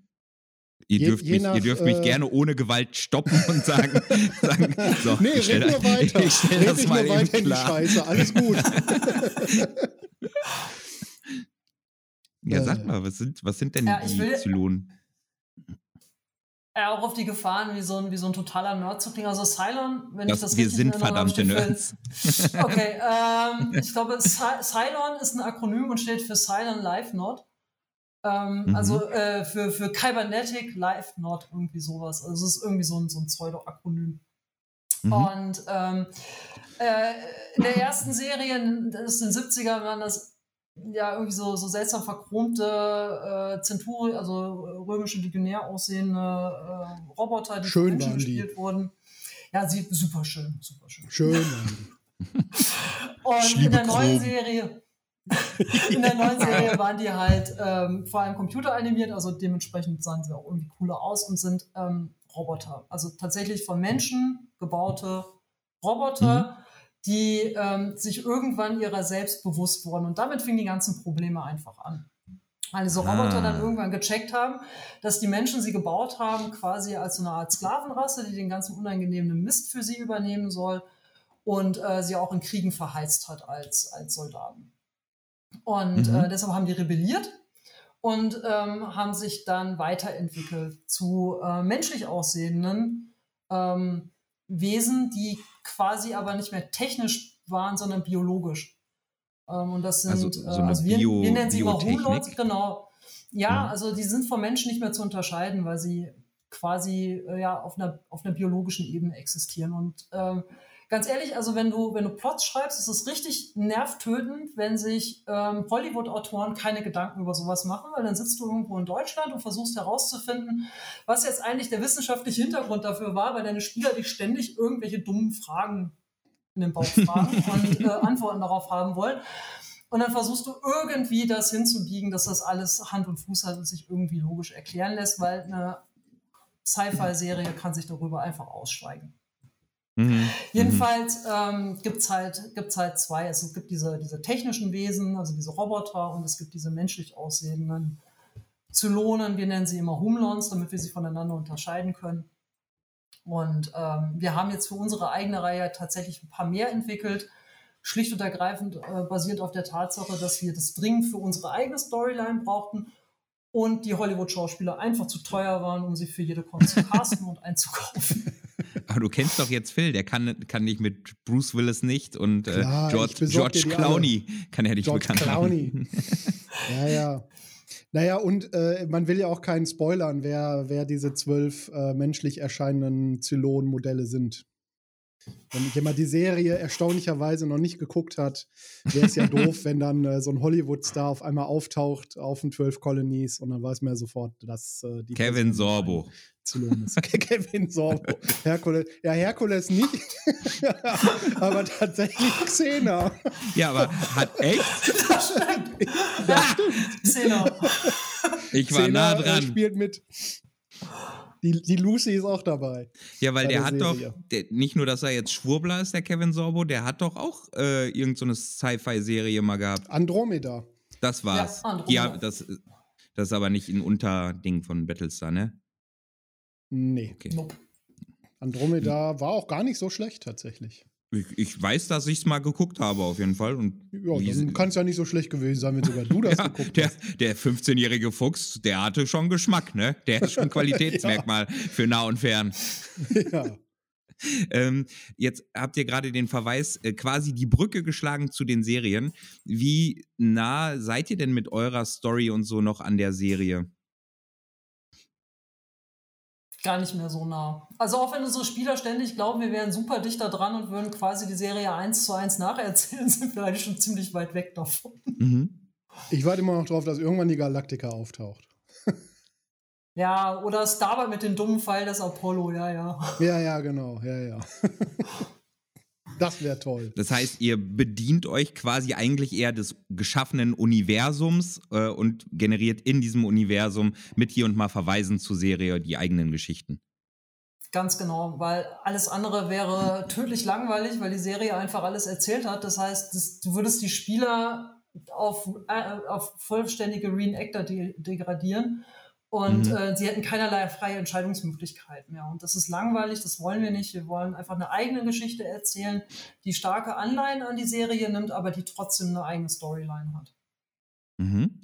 Ihr Je- dürft, je mich, nach, ihr dürft mich äh, gerne ohne Gewalt stoppen und sagen, [laughs] sagen so, nee, ich stell nur [laughs] weiter. Ich stell red das mal nur weiter in die. Scheiße, alles gut. [laughs] Ja, sag Äh. mal, was sind, was sind denn Ja, die Zylonen? Ja, auch auf die Gefahren, wie so ein, wie so ein totaler Nerd zu klingen. Also Cylon, wenn ich Das, das wir sind verdammte Nerds. [laughs] Okay, ähm, ich glaube, Cy- Cylon ist ein Akronym und steht für Cylon Life Not. Ähm, Mhm. Also äh, für, für Cybernetic Life Not, irgendwie sowas. Also es ist irgendwie so ein, so ein Pseudo-Akronym. Mhm. Und ähm, äh, in der ersten Serie, das ist in den 70ern, waren das ja irgendwie so, so seltsam verchromte äh, Zenturi, also äh, römische Legionär aussehende äh, Roboter, die Schön Menschen waren die. gespielt wurden. Ja, sie super schön, super schön. Schön. [laughs] Und in der neuen. Serie, [laughs] in der neuen Serie waren die halt ähm, vor allem computeranimiert, also dementsprechend sahen sie auch irgendwie cooler aus und sind ähm, Roboter. Also tatsächlich von Menschen gebaute Roboter, die ähm, sich irgendwann ihrer selbst bewusst wurden. Und damit fingen die ganzen Probleme einfach an. Weil diese Roboter Ah. dann irgendwann gecheckt haben, dass die Menschen sie gebaut haben, quasi als so eine Art Sklavenrasse, die den ganzen unangenehmen Mist für sie übernehmen soll und äh, sie auch in Kriegen verheizt hat als, als Soldaten. Und Mhm. äh, deshalb haben die rebelliert und ähm, haben sich dann weiterentwickelt zu äh, menschlich aussehenden ähm, Wesen, die quasi aber nicht mehr technisch waren, sondern biologisch. Ähm, und das sind, Also so äh, eine also wir, Bio- wir nennen sie immer? Humanoids, genau. Ja, Mhm. also die sind vom Menschen nicht mehr zu unterscheiden, weil sie quasi äh, ja auf einer, auf einer biologischen Ebene existieren. Und ähm, ganz ehrlich, also wenn du, wenn du Plots schreibst, ist es richtig nervtötend, wenn sich ähm, Hollywood-Autoren keine Gedanken über sowas machen, weil dann sitzt du irgendwo in Deutschland und versuchst herauszufinden, was jetzt eigentlich der wissenschaftliche Hintergrund dafür war, weil deine Spieler dich ständig irgendwelche dummen Fragen in den Bauch fragen [laughs] und äh, Antworten darauf haben wollen. Und dann versuchst du irgendwie das hinzubiegen, dass das alles Hand und Fuß hat und sich irgendwie logisch erklären lässt, weil eine Sci-Fi-Serie kann sich darüber einfach ausschweigen. Mhm. Jedenfalls ähm, gibt's halt, gibt's halt zwei. Also es gibt diese, diese technischen Wesen, also diese Roboter, und es gibt diese menschlich aussehenden Zylonen. Wir nennen sie immer Humlons, damit wir sie voneinander unterscheiden können. Und ähm, wir haben jetzt für unsere eigene Reihe tatsächlich ein paar mehr entwickelt. Schlicht und ergreifend äh, basiert auf der Tatsache, dass wir das dringend für unsere eigene Storyline brauchten und die Hollywood-Schauspieler einfach zu teuer waren, um sie für jede Con zu casten und einzukaufen. [laughs] Aber du kennst doch jetzt Phil, der kann, kann dich mit Bruce Willis nicht und äh, Klar, George, George alle. Clooney kann er dich George bekannt Clooney. machen. [laughs] Ja, ja. Naja, und äh, man will ja auch keinen spoilern, wer, wer diese zwölf äh, menschlich erscheinenden Zylon-Modelle sind. Wenn jemand die Serie erstaunlicherweise noch nicht geguckt hat, wäre es ja doof, wenn dann äh, so ein Hollywood-Star auf einmal auftaucht auf den 12 Colonies und dann weiß man ja sofort, dass äh, die Kevin Person Sorbo. zu lohnen ist. [laughs] Kevin Sorbo. Herkules. Ja, Herkules nicht, [laughs] aber tatsächlich Xena. Ja, aber hat echt? Das stimmt. Ja, Xena. Ich war Xena, nah äh, dran. spielt mit. Die, die Lucy ist auch dabei. Ja, weil der der hat doch, Serie. der, nicht nur, dass er jetzt Schwurbler ist, der Kevin Sorbo, der hat doch auch äh, irgendeine so eine Sci-Fi-Serie mal gehabt. Andromeda. Das war's. Ja, Andromeda. Haben- das, das ist aber nicht ein Unterding von Battlestar, ne? Nee. Okay. Nope. Andromeda war auch gar nicht so schlecht tatsächlich. Ich, ich weiß, dass ich es mal geguckt habe, auf jeden Fall. Und Ja, dann kann es ja nicht so schlecht gewesen sein, wenn sogar du das [laughs] ja, geguckt der, hast. der 15-jährige Fuchs, der hatte schon Geschmack, ne? Der ist schon [laughs] Qualitätsmerkmal für nah und fern. ja. [laughs] Ähm, jetzt habt ihr gerade den Verweis, äh, quasi die Brücke geschlagen zu den Serien. Wie nah seid ihr denn mit eurer Story und so noch an der Serie? Gar nicht mehr so nah. Also auch wenn unsere Spieler ständig glauben, wir wären super dichter dran und würden quasi die Serie eins zu eins nacherzählen, [laughs] sind wir eigentlich schon ziemlich weit weg davon. Mhm. Ich warte immer noch drauf, dass irgendwann die Galaktika auftaucht. [laughs] Ja, oder Starbuck mit dem dummen Pfeil des Apollo, ja, ja. Ja, ja, genau. Ja, ja. [laughs] das wäre toll. Das heißt, ihr bedient euch quasi eigentlich eher des geschaffenen Universums äh, und generiert in diesem Universum mit hier und mal Verweisen zur Serie die eigenen Geschichten. Ganz genau, weil alles andere wäre tödlich langweilig, weil die Serie einfach alles erzählt hat. Das heißt, das, du würdest die Spieler auf, äh, auf vollständige Reenactor de degradieren und Mhm. äh, sie hätten keinerlei freie Entscheidungsmöglichkeit mehr. Und das ist langweilig, das wollen wir nicht. Wir wollen einfach eine eigene Geschichte erzählen, die starke Anleihen an die Serie nimmt, aber die trotzdem eine eigene Storyline hat. Mhm.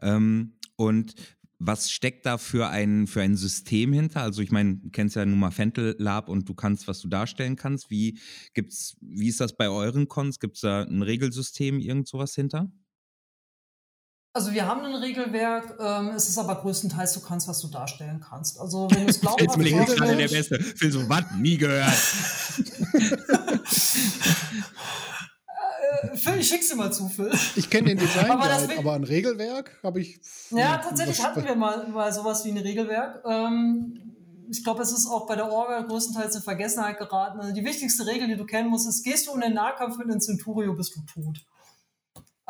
Ähm, und was steckt da für ein, für ein System hinter? Also ich meine, du kennst ja nun mal Fentel Lab und du kannst, was du darstellen kannst. Wie gibt's, wie ist das bei euren Cons? Gibt es da ein Regelsystem, irgend sowas hinter? Also wir haben ein Regelwerk, ähm, es ist aber größtenteils, du kannst, was du darstellen kannst. Also wenn du es Jetzt bin ich nicht gerade der Beste. Phil so, was? Nie gehört. Äh, Phil, ich schick's dir mal zu, Phil. Ich kenne den Design Aber Guide, aber ein Regelwerk habe ich. Ja, tatsächlich hatten wir mal, mal sowas wie ein Regelwerk. Ähm, ich glaube, es ist auch bei der Orga größtenteils in Vergessenheit geraten. Also die wichtigste Regel, die du kennen musst, ist, gehst du in den Nahkampf mit einem Centurio, bist du tot.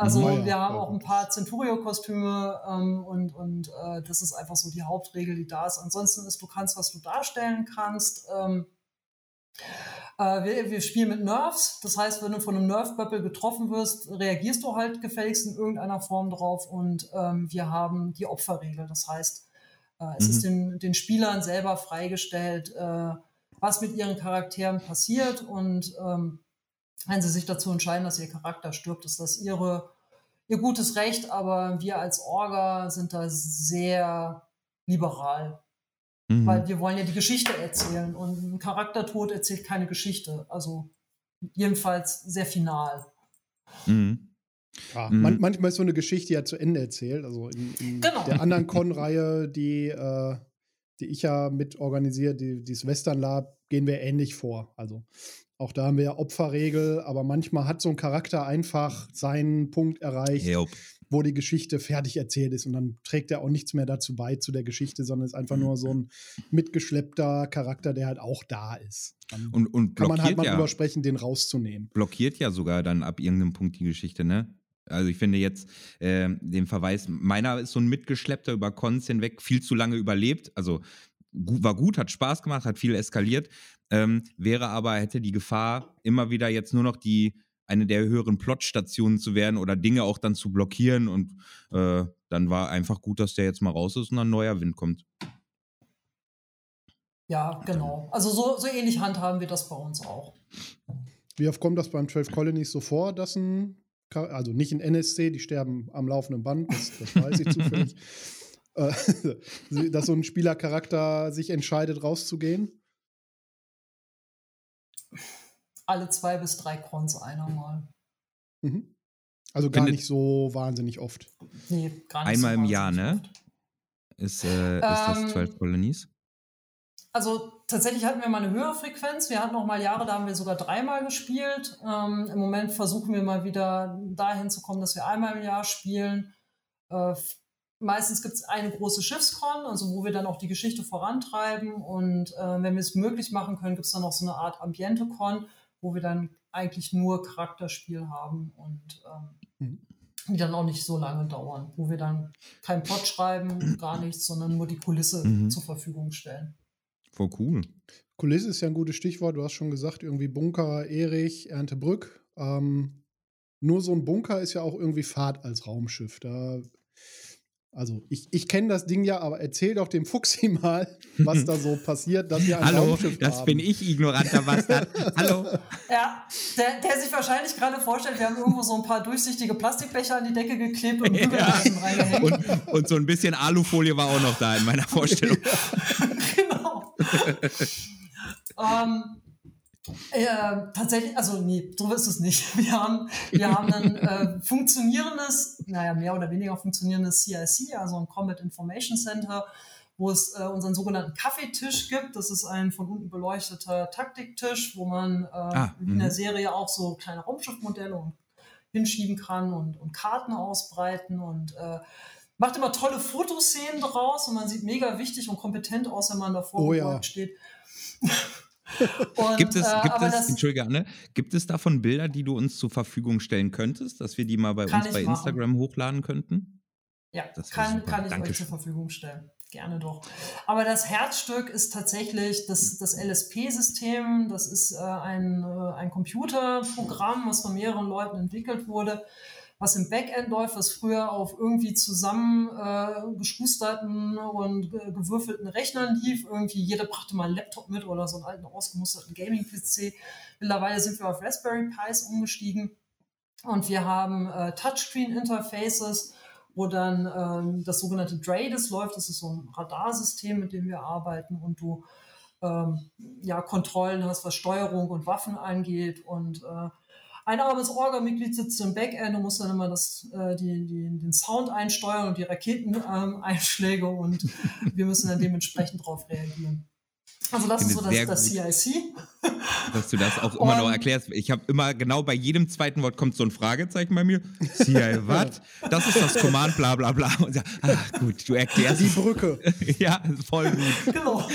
Also ja, wir haben auch ein paar Centurio-Kostüme ähm, und, und äh, das ist einfach so die Hauptregel, die da ist. Ansonsten ist, du kannst, was du darstellen kannst. Ähm, äh, wir, wir spielen mit Nerfs. Das heißt, wenn du von einem Nerf-Bubble getroffen wirst, reagierst du halt gefälligst in irgendeiner Form drauf. Und ähm, wir haben die Opferregel. Das heißt, äh, es Mhm. ist den, den Spielern selber freigestellt, äh, was mit ihren Charakteren passiert. Und ähm, wenn sie sich dazu entscheiden, dass ihr Charakter stirbt, ist das ihre, ihr gutes Recht. Aber wir als Orga sind da sehr liberal. Mhm. Weil wir wollen ja die Geschichte erzählen und ein Charaktertod erzählt keine Geschichte. Also jedenfalls sehr final. Mhm. Ja, Mhm. man, manchmal ist so eine Geschichte ja zu Ende erzählt. Also in, in Genau. der anderen [laughs] Con-Reihe, die, äh, die ich ja mit organisiere, die, dieses Western Lab, gehen wir ähnlich vor. Also auch da haben wir ja Opferregel, aber manchmal hat so ein Charakter einfach seinen Punkt erreicht, Jupp. wo die Geschichte fertig erzählt ist und dann trägt er auch nichts mehr dazu bei zu der Geschichte, sondern ist einfach nur so ein mitgeschleppter Charakter, der halt auch da ist. Dann Und, und kann man halt mal ja. drüber sprechen, den rauszunehmen. blockiert ja sogar dann ab irgendeinem Punkt die Geschichte, ne? Also ich finde jetzt äh, den Verweis, meiner ist so ein mitgeschleppter über Cons hinweg, viel zu lange überlebt. Also war gut, hat Spaß gemacht, hat viel eskaliert, ähm, wäre aber, hätte die Gefahr, immer wieder jetzt nur noch die eine der höheren Plotstationen zu werden oder Dinge auch dann zu blockieren und äh, dann war einfach gut, dass der jetzt mal raus ist und ein neuer Wind kommt. Ja, genau. Also so, so ähnlich handhaben wir das bei uns auch. Wie oft kommt das beim 12 Colonies so vor, dass ein, also nicht in NSC, die sterben am laufenden Band, das, das weiß ich [laughs] zufällig, [laughs] dass so ein Spielercharakter sich entscheidet, rauszugehen? Alle zwei bis drei Crons einer mal. Mhm. Also gar Findet- nicht so wahnsinnig oft. Nee, gar nicht Einmal so im Jahr, ne? Ist, äh, ist das Ähm, 12 Colonies? Also tatsächlich hatten wir mal eine höhere Frequenz. Wir hatten auch mal Jahre, da haben wir sogar dreimal gespielt. Ähm, Im Moment versuchen wir mal wieder dahin zu kommen, dass wir einmal im Jahr spielen. Äh, meistens gibt es eine große Schiffskon, also wo wir dann auch die Geschichte vorantreiben. Und äh, wenn wir es möglich machen können, gibt es dann auch so eine Art Ambiente-Con, wo wir dann eigentlich nur Charakterspiel haben und ähm, mhm. die dann auch nicht so lange dauern, wo wir dann keinen Plot schreiben, gar nichts, sondern nur die Kulisse mhm. zur Verfügung stellen. Voll cool. Kulisse ist ja ein gutes Stichwort. Du hast schon gesagt, irgendwie Bunker, Erich, Erntebrück. Ähm, nur so ein Bunker ist ja auch irgendwie Fahrt als Raumschiff. Da also ich, ich kenne das Ding ja, aber erzähl doch dem Fuchsi [laughs] mal, was da so passiert, dass wir ein Hallo, Raumschiff das haben. bin ich, ignoranter Bastard. [laughs] Hallo. Ja, der, der sich wahrscheinlich gerade vorstellt, wir haben irgendwo so ein paar durchsichtige Plastikbecher an die Decke geklebt und [laughs] ja. reingehängt. Und, und, so ein bisschen Alufolie war auch noch da in meiner Vorstellung. genau. ähm, äh, tatsächlich, also nee, so ist es nicht. [laughs] Wir haben, wir haben ein äh, funktionierendes, naja, mehr oder weniger funktionierendes CIC, also ein Combat Information Center, wo es äh, unseren sogenannten Kaffeetisch gibt. Das ist ein von unten beleuchteter Taktiktisch, wo man äh, ah, in der mhm. Serie auch so kleine Raumschiffmodelle hinschieben kann und, und Karten ausbreiten und äh, macht immer tolle Fotoszenen draus und man sieht mega wichtig und kompetent aus, wenn man davor oh, ja. steht. [laughs] [laughs] Und, gibt es, äh, gibt es Entschuldige, Anne, gibt es davon Bilder, die du uns zur Verfügung stellen könntest, dass wir die mal bei uns bei machen. Instagram hochladen könnten? Ja, das kann, kann ich Dankeschön. euch zur Verfügung stellen. Gerne doch. Aber das Herzstück ist tatsächlich das, das LSP-System. Das ist äh, ein, äh, ein Computerprogramm, was von mehreren Leuten entwickelt wurde was im Backend läuft, was früher auf irgendwie zusammengeschusterten äh, und gewürfelten Rechnern lief. Irgendwie jeder brachte mal einen Laptop mit oder so einen alten ausgemusterten Gaming-PC. Mittlerweile sind wir auf Raspberry Pis umgestiegen und wir haben äh, Touchscreen-Interfaces, wo dann ähm, das sogenannte DRADIS läuft. Das ist so ein Radarsystem, mit dem wir arbeiten und du ähm, ja, Kontrollen hast, was Steuerung und Waffen angeht und äh, ein armes Orga-Mitglied sitzt im Backend und muss dann immer das, äh, die, die, den Sound einsteuern und die Raketeneinschläge ähm, [laughs] und wir müssen dann dementsprechend darauf reagieren. Also das ist so das, das CIC. [laughs] Dass du das auch immer und, noch erklärst. Ich habe immer genau bei jedem zweiten Wort kommt so ein Fragezeichen bei mir. CIC, was? [laughs] Das ist das Command, bla bla bla. Und ja, ach, gut, du erklärst. Die Brücke. ja, voll gut. Genau.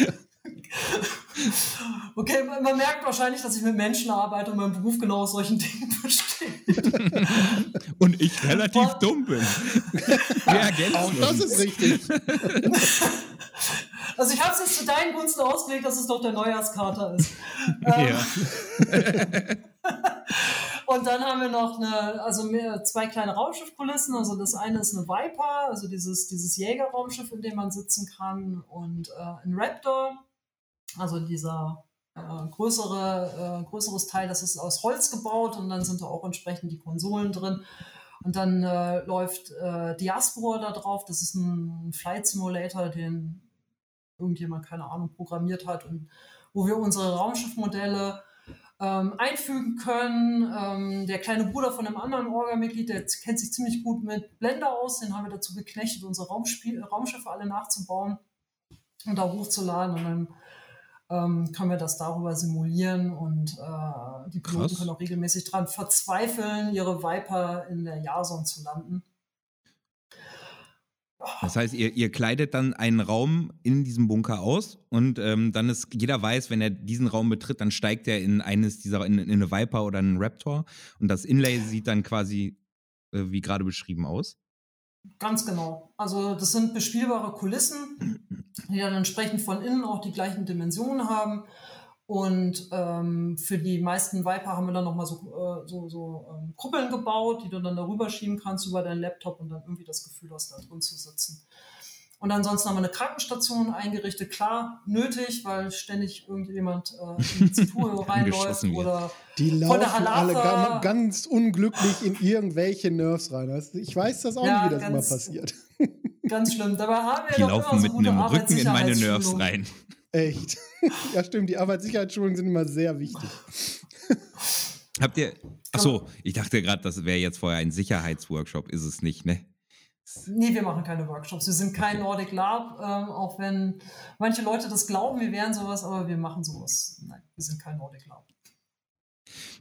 [laughs] Okay, man merkt wahrscheinlich, dass ich mit Menschen arbeite und mein Beruf genau aus solchen [laughs] Dingen besteht. [laughs] und ich relativ und, dumm bin. Wir ergänzen Auch das ist richtig. Also ich habe es jetzt zu deinen Gunsten ausgelegt, dass es doch der Neujahrskater ist. Ja. Ähm, und dann haben wir noch eine, also mehr, zwei kleine Raumschiffkulissen. Also das eine ist eine Viper, also dieses, dieses Jägerraumschiff, in dem man sitzen kann, und äh, ein Raptor also dieser äh, größere, äh, größeres Teil, das ist aus Holz gebaut und dann sind da auch entsprechend die Konsolen drin. Und dann äh, läuft äh, Diaspora da drauf. Das ist ein Flight Simulator, den irgendjemand, keine Ahnung, programmiert hat und wo wir unsere Raumschiffmodelle ähm, einfügen können. Ähm, der kleine Bruder von einem anderen Orga-Mitglied, der kennt sich ziemlich gut mit Blender aus. Den haben wir dazu geknechtet, unsere Raumschiffe alle nachzubauen und da hochzuladen. Und dann ähm, können wir das darüber simulieren und äh, die Piloten Krass. können auch regelmäßig dran verzweifeln, ihre Viper in der Jason zu landen. Das heißt, ihr, ihr, kleidet dann einen Raum in diesem Bunker aus und ähm, dann ist jeder weiß, wenn er diesen Raum betritt, dann steigt er in eines dieser, in, in eine Viper oder einen Raptor und das Inlay sieht dann quasi äh, wie gerade beschrieben aus. Ganz genau. Also das sind bespielbare Kulissen, die dann entsprechend von innen auch die gleichen Dimensionen haben. Und ähm, für die meisten Viper haben wir dann nochmal so, äh, so, so ähm, Kuppeln gebaut, die du dann darüber schieben kannst über deinen Laptop und dann irgendwie das Gefühl hast, da drin zu sitzen. Und ansonsten haben wir eine Krankenstation eingerichtet, klar, nötig, weil ständig irgendjemand äh, in die Zitue [laughs] reinläuft oder die laufen alle ganz, ganz, unglücklich in irgendwelche Nerves rein. Also ich weiß das auch ja, nicht, wie das ganz, immer passiert. [laughs] Ganz schlimm. Dabei haben wir die laufen so mit einem Rücken in meine Nerves rein. Echt. [laughs] Ja, stimmt. Die Arbeitssicherheitsschulungen sind immer sehr wichtig. Habt ihr. Achso, ich dachte gerade, das wäre jetzt vorher ein Sicherheitsworkshop. Ist es nicht, ne? Nee, wir machen keine Workshops. Wir sind kein Nordic Lab, ähm, auch wenn manche Leute das glauben, wir wären sowas, aber wir machen sowas. Nein, wir sind kein Nordic Lab.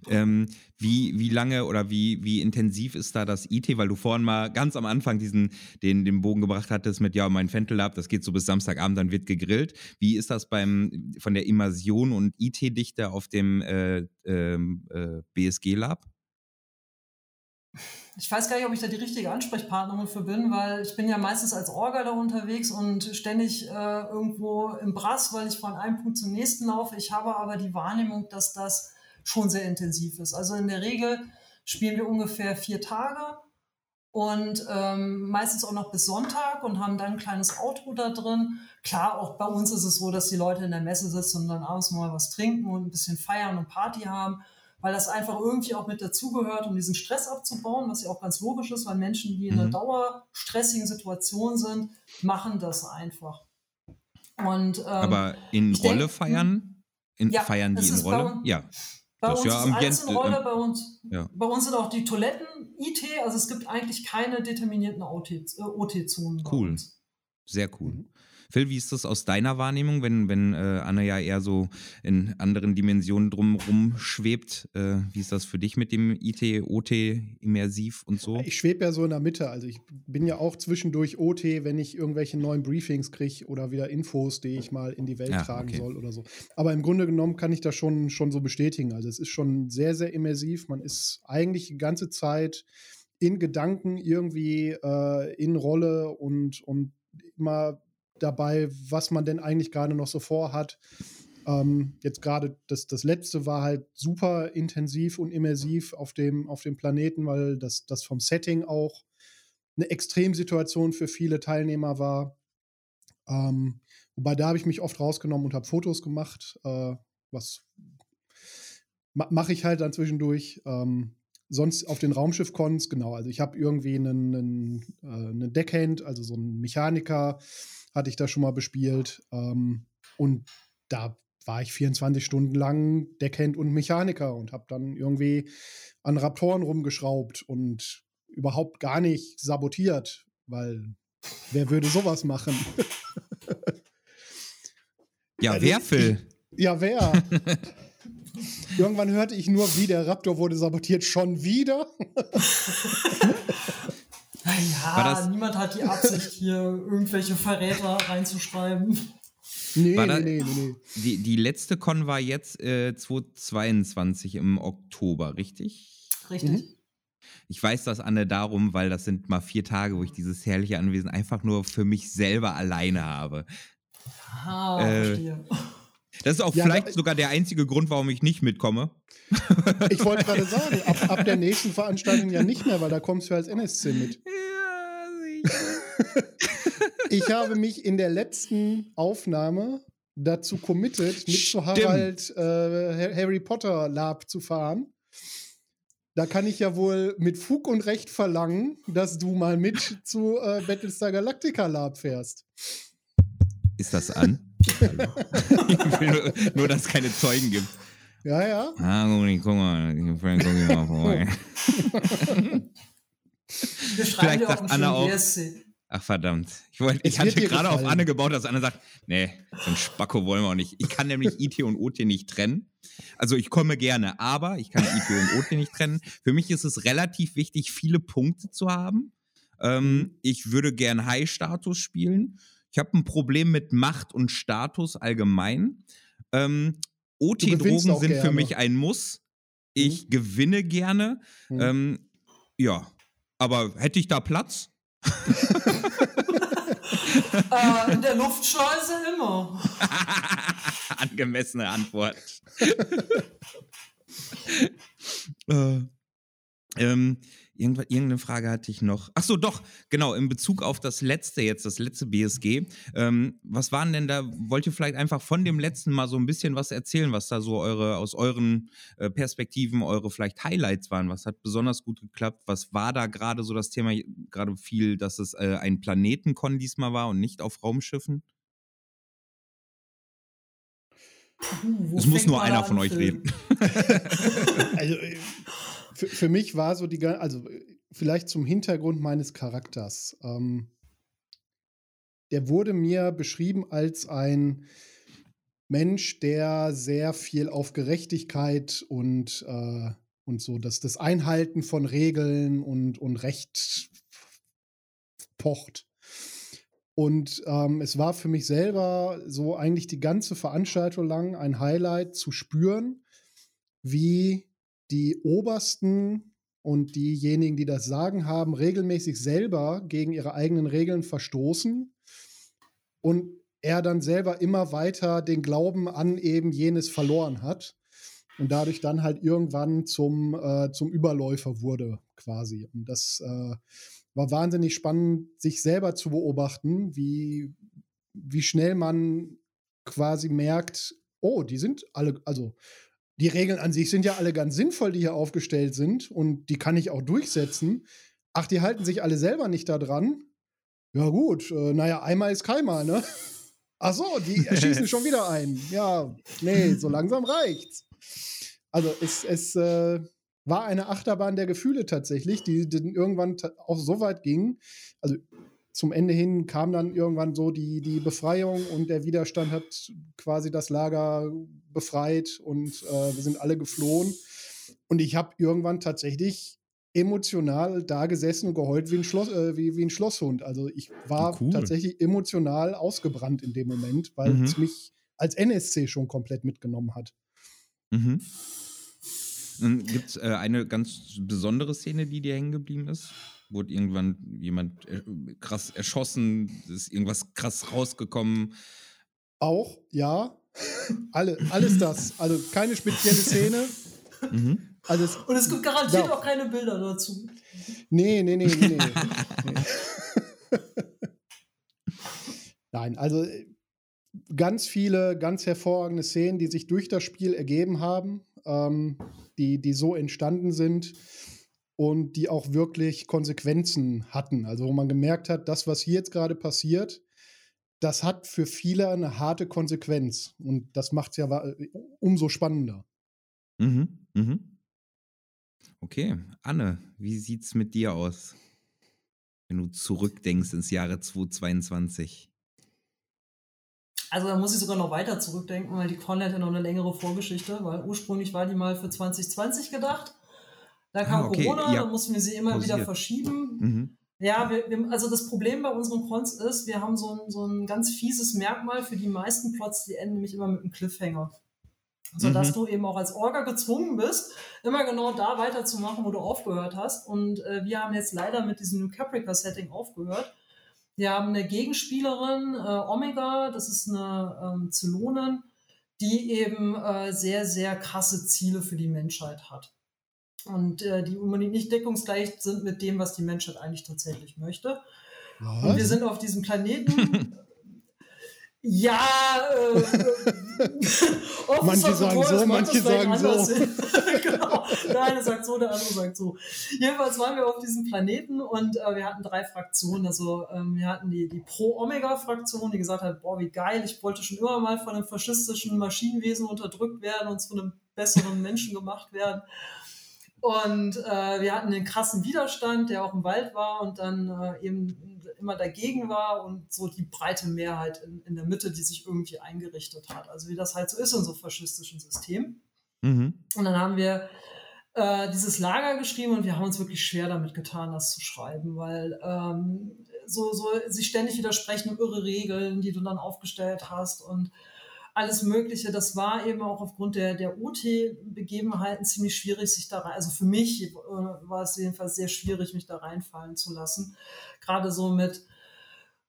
Ähm, wie, wie lange oder wie, wie intensiv ist da das IT? Weil du vorhin mal ganz am Anfang diesen, den, den Bogen gebracht hattest mit, ja, mein Fentel Lab, das geht so bis Samstagabend, dann wird gegrillt. Wie ist das beim, von der Immersion und IT-Dichte auf dem äh, ähm, äh, BSG Lab? Ich weiß gar nicht, ob ich da die richtige Ansprechpartnerin für bin, weil ich bin ja meistens als Orga da unterwegs und ständig äh, irgendwo im Brass, weil ich von einem Punkt zum nächsten laufe. Ich habe aber die Wahrnehmung, dass das schon sehr intensiv ist. Also in der Regel spielen wir ungefähr vier Tage und ähm, meistens auch noch bis Sonntag und haben dann ein kleines Outro da drin. Klar, auch bei uns ist es so, dass die Leute in der Messe sitzen und dann abends mal was trinken und ein bisschen feiern und Party haben weil das einfach irgendwie auch mit dazugehört, um diesen Stress abzubauen, was ja auch ganz logisch ist, weil Menschen, die in einer mhm. dauerstressigen Situation sind, machen das einfach. Und, ähm, Aber in Rolle denk, feiern? In, ja, feiern die in Rolle? Bei, ja. Bei das uns ja ist alles in Rolle, bei uns, ja. bei uns sind auch die Toiletten IT, also es gibt eigentlich keine determinierten OT-Zonen. Äh, cool. Sehr cool. Phil, wie ist das aus deiner Wahrnehmung, wenn, wenn äh, Anne ja eher so in anderen Dimensionen drumherum schwebt? Äh, wie ist das für dich mit dem IT, OT, immersiv und so? Ich schwebe ja so in der Mitte. Also ich bin ja auch zwischendurch OT, wenn ich irgendwelche neuen Briefings kriege oder wieder Infos, die ich mal in die Welt ja, tragen okay. soll oder so. Aber im Grunde genommen kann ich das schon, schon so bestätigen. Also es ist schon sehr, sehr immersiv. Man ist eigentlich die ganze Zeit in Gedanken irgendwie äh, in Rolle und, und immer dabei, was man denn eigentlich gerade noch so vorhat. Ähm, jetzt gerade das, das letzte war halt super intensiv und immersiv auf dem, auf dem Planeten, weil das, das vom Setting auch eine Extremsituation für viele Teilnehmer war. Ähm, wobei da habe ich mich oft rausgenommen und habe Fotos gemacht, äh, was ma mache ich halt dann zwischendurch. Ähm, sonst auf den Raumschiff-Cons, genau, also ich habe irgendwie einen, einen, äh, einen Deckhand, also so einen Mechaniker, hatte ich da schon mal bespielt. Ähm, und da war ich 24 Stunden lang Deckhand und Mechaniker und habe dann irgendwie an Raptoren rumgeschraubt und überhaupt gar nicht sabotiert, weil wer würde sowas machen? [laughs] ja, also, wer, Phil? Ja, wer? [laughs] Irgendwann hörte ich nur, wie der Raptor wurde sabotiert. Schon wieder? [laughs] Ja, niemand hat die Absicht, hier irgendwelche Verräter reinzuschreiben. Nee, nee, nee, nee, nee. Die, die letzte Con war jetzt äh, 2022 im Oktober, richtig? Richtig. Mhm. Ich weiß das, Anne, darum, weil das sind mal vier Tage, wo ich dieses herrliche Anwesen einfach nur für mich selber alleine habe. Ah, äh, verstehe. Das ist auch ja, vielleicht sogar der einzige Grund, warum ich nicht mitkomme. Ich wollte gerade sagen, ab, ab, der nächsten Veranstaltung ja nicht mehr, weil da kommst du als NSC mit. [laughs] [laughs] Ich habe mich in der letzten Aufnahme dazu committed, mit zu Harald äh, Harry Potter Lab zu fahren. Da kann ich ja wohl mit Fug und Recht verlangen, dass du mal mit zu äh, Battlestar Galactica Lab fährst. Ist das an? nur, nur, dass es keine Zeugen gibt. Ja, ja. Ah, guck mal, Frank, guck mal vorbei. [laughs] Wir schreiben Vielleicht sagt Anna auch. Ach verdammt. Ich, wollt, ich hatte gerade auf Anne gebaut, dass Anne sagt, nee, so ein Spacko wollen wir auch nicht. Ich kann nämlich IT und OT nicht trennen. Also ich komme gerne, aber ich kann IT und OT nicht trennen. Für mich ist es relativ wichtig, viele Punkte zu haben. Ähm, ich würde gern High-Status spielen. Ich habe ein Problem mit Macht und Status allgemein. Ähm, OT-Drogen sind gerne. für mich ein Muss. Ich mhm. gewinne gerne. Mhm. Ähm, ja, aber hätte ich da Platz? äh, in der Luftschleuse immer. [laughs] Angemessene Antwort. [laughs] äh, ähm, irgendeine Frage hatte ich noch. Ach so, doch, genau, in Bezug auf das letzte jetzt, das letzte BSG. Ähm, was waren denn da, wollt ihr vielleicht einfach von dem letzten mal so ein bisschen was erzählen, was da so eure, aus euren äh, Perspektiven, eure vielleicht Highlights waren? Was hat besonders gut geklappt? Was war da gerade so das Thema, gerade viel, dass es äh, ein Planetenkon diesmal war und nicht auf Raumschiffen? Uh, es muss nur einer von euch reden. [laughs] also, [laughs] äh, für, für mich war so die, also vielleicht zum Hintergrund meines Charakters. Ähm, der wurde mir beschrieben als ein Mensch, der sehr viel auf Gerechtigkeit und, äh, und so, dass das Einhalten von Regeln und, und Recht pocht. Und ähm, es war für mich selber so eigentlich die ganze Veranstaltung lang ein Highlight zu spüren, wie die Obersten und diejenigen, die das Sagen haben, regelmäßig selber gegen ihre eigenen Regeln verstoßen und er dann selber immer weiter den Glauben an eben jenes verloren hat und dadurch dann halt irgendwann zum, äh, zum Überläufer wurde quasi. Und das äh, war wahnsinnig spannend, sich selber zu beobachten, wie, wie schnell man quasi merkt, oh, die sind alle, also die Regeln an sich sind ja alle ganz sinnvoll, die hier aufgestellt sind und die kann ich auch durchsetzen. Ach, die halten sich alle selber nicht da dran. Ja, gut, äh, naja, einmal ist keinmal, ne? Ach so, die [laughs] erschießen schon wieder ein. Ja, nee, so langsam reicht's. Also es, es äh, war eine Achterbahn der Gefühle tatsächlich, die, die irgendwann auch so weit ging. Also zum Ende hin kam dann irgendwann so die, die Befreiung und der Widerstand hat quasi das Lager befreit und äh, wir sind alle geflohen. Und ich habe irgendwann tatsächlich emotional da gesessen und geheult wie ein, Schloss, äh, wie, wie ein Schlosshund. Also ich war cool. tatsächlich emotional ausgebrannt in dem Moment, weil mhm. es mich als NSC schon komplett mitgenommen hat. Mhm. Gibt es äh, eine ganz besondere Szene, die dir hängen geblieben ist? Wurde irgendwann jemand äh, krass erschossen? Ist irgendwas krass rausgekommen? Auch, ja. Alle, alles das. Also keine spezielle Szene. Mhm. Also es, Und es gibt garantiert ja. auch keine Bilder dazu. Nee, nee, nee, nee. nee. [laughs] Nein, also äh, ganz viele, ganz hervorragende Szenen, die sich durch das Spiel ergeben haben. Ähm, die, die so entstanden sind und die auch wirklich Konsequenzen hatten. Also wo man gemerkt hat, das, was hier jetzt gerade passiert, das hat für viele eine harte Konsequenz. Und das macht es ja äh, umso spannender. Mhm, mhm. Okay, Anne, wie sieht's mit dir aus, wenn du zurückdenkst ins Jahre 2022? Also da muss ich sogar noch weiter zurückdenken, weil die Con hat ja noch eine längere Vorgeschichte, weil ursprünglich war die mal für 2020 gedacht. Da kam ah, okay. Corona, ja. da mussten wir sie immer Posiert. wieder verschieben. Mhm. Ja, wir, wir, also das Problem bei unseren Cons ist, wir haben so ein, so ein ganz fieses Merkmal für die meisten Plots, die enden nämlich immer mit einem Cliffhanger. Sodass mhm. du eben auch als Orga gezwungen bist, immer genau da weiterzumachen, wo du aufgehört hast. Und äh, wir haben jetzt leider mit diesem New Caprica-Setting aufgehört. Wir haben eine Gegenspielerin, äh, Omega, das ist eine ähm, Zylonin, die eben äh, sehr, sehr krasse Ziele für die Menschheit hat. Und äh, die unbedingt nicht deckungsgleich sind mit dem, was die Menschheit eigentlich tatsächlich möchte. Was? Und wir sind auf diesem Planeten [laughs] Ja, äh, [laughs] [laughs] manche sagen so, manche sagen so. genau. Der eine sagt so, der andere sagt so. Jedenfalls waren wir auf diesem Planeten und äh, wir hatten drei Fraktionen. Also ähm, wir hatten die, die Pro-Omega-Fraktion, die gesagt hat, boah, wie geil, ich wollte schon immer mal von einem faschistischen Maschinenwesen unterdrückt werden und zu einem besseren Menschen gemacht werden. Und äh, wir hatten den krassen Widerstand, der auch im Wald war und dann äh, eben immer dagegen war und so die breite Mehrheit in, in, der Mitte, die sich irgendwie eingerichtet hat. Also wie das halt so ist in so faschistischen Systemen. Mhm. Und dann haben wir äh, dieses Lager geschrieben und wir haben uns wirklich schwer damit getan, das zu schreiben, weil ähm, so, so sich ständig widersprechen irre Regeln, die du dann aufgestellt hast und alles Mögliche. Das war eben auch aufgrund der, der OT-Begebenheiten ziemlich schwierig, sich da rein, also für mich äh, war es jedenfalls sehr schwierig, mich da reinfallen zu lassen. Gerade so mit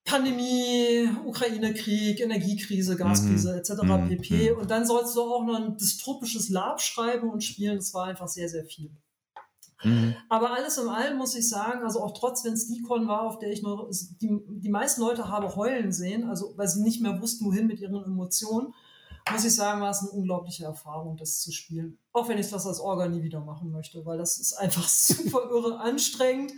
Pandemie, Ukraine-Krieg, Energiekrise, Gaskrise mhm. etc. Mhm. pp. Mhm. Und dann sollst du auch noch ein dystopisches Lab schreiben und spielen. Das war einfach sehr, sehr viel. Mhm. Aber alles in allem muss ich sagen, also auch trotz, wenn es die Con war, auf der ich noch die, die meisten Leute habe heulen sehen, also weil sie nicht mehr wussten, wohin mit ihren Emotionen, muss ich sagen, war es eine unglaubliche Erfahrung, das zu spielen. Auch wenn ich das als Orga nie wieder machen möchte, weil das ist einfach [laughs] super irre anstrengend.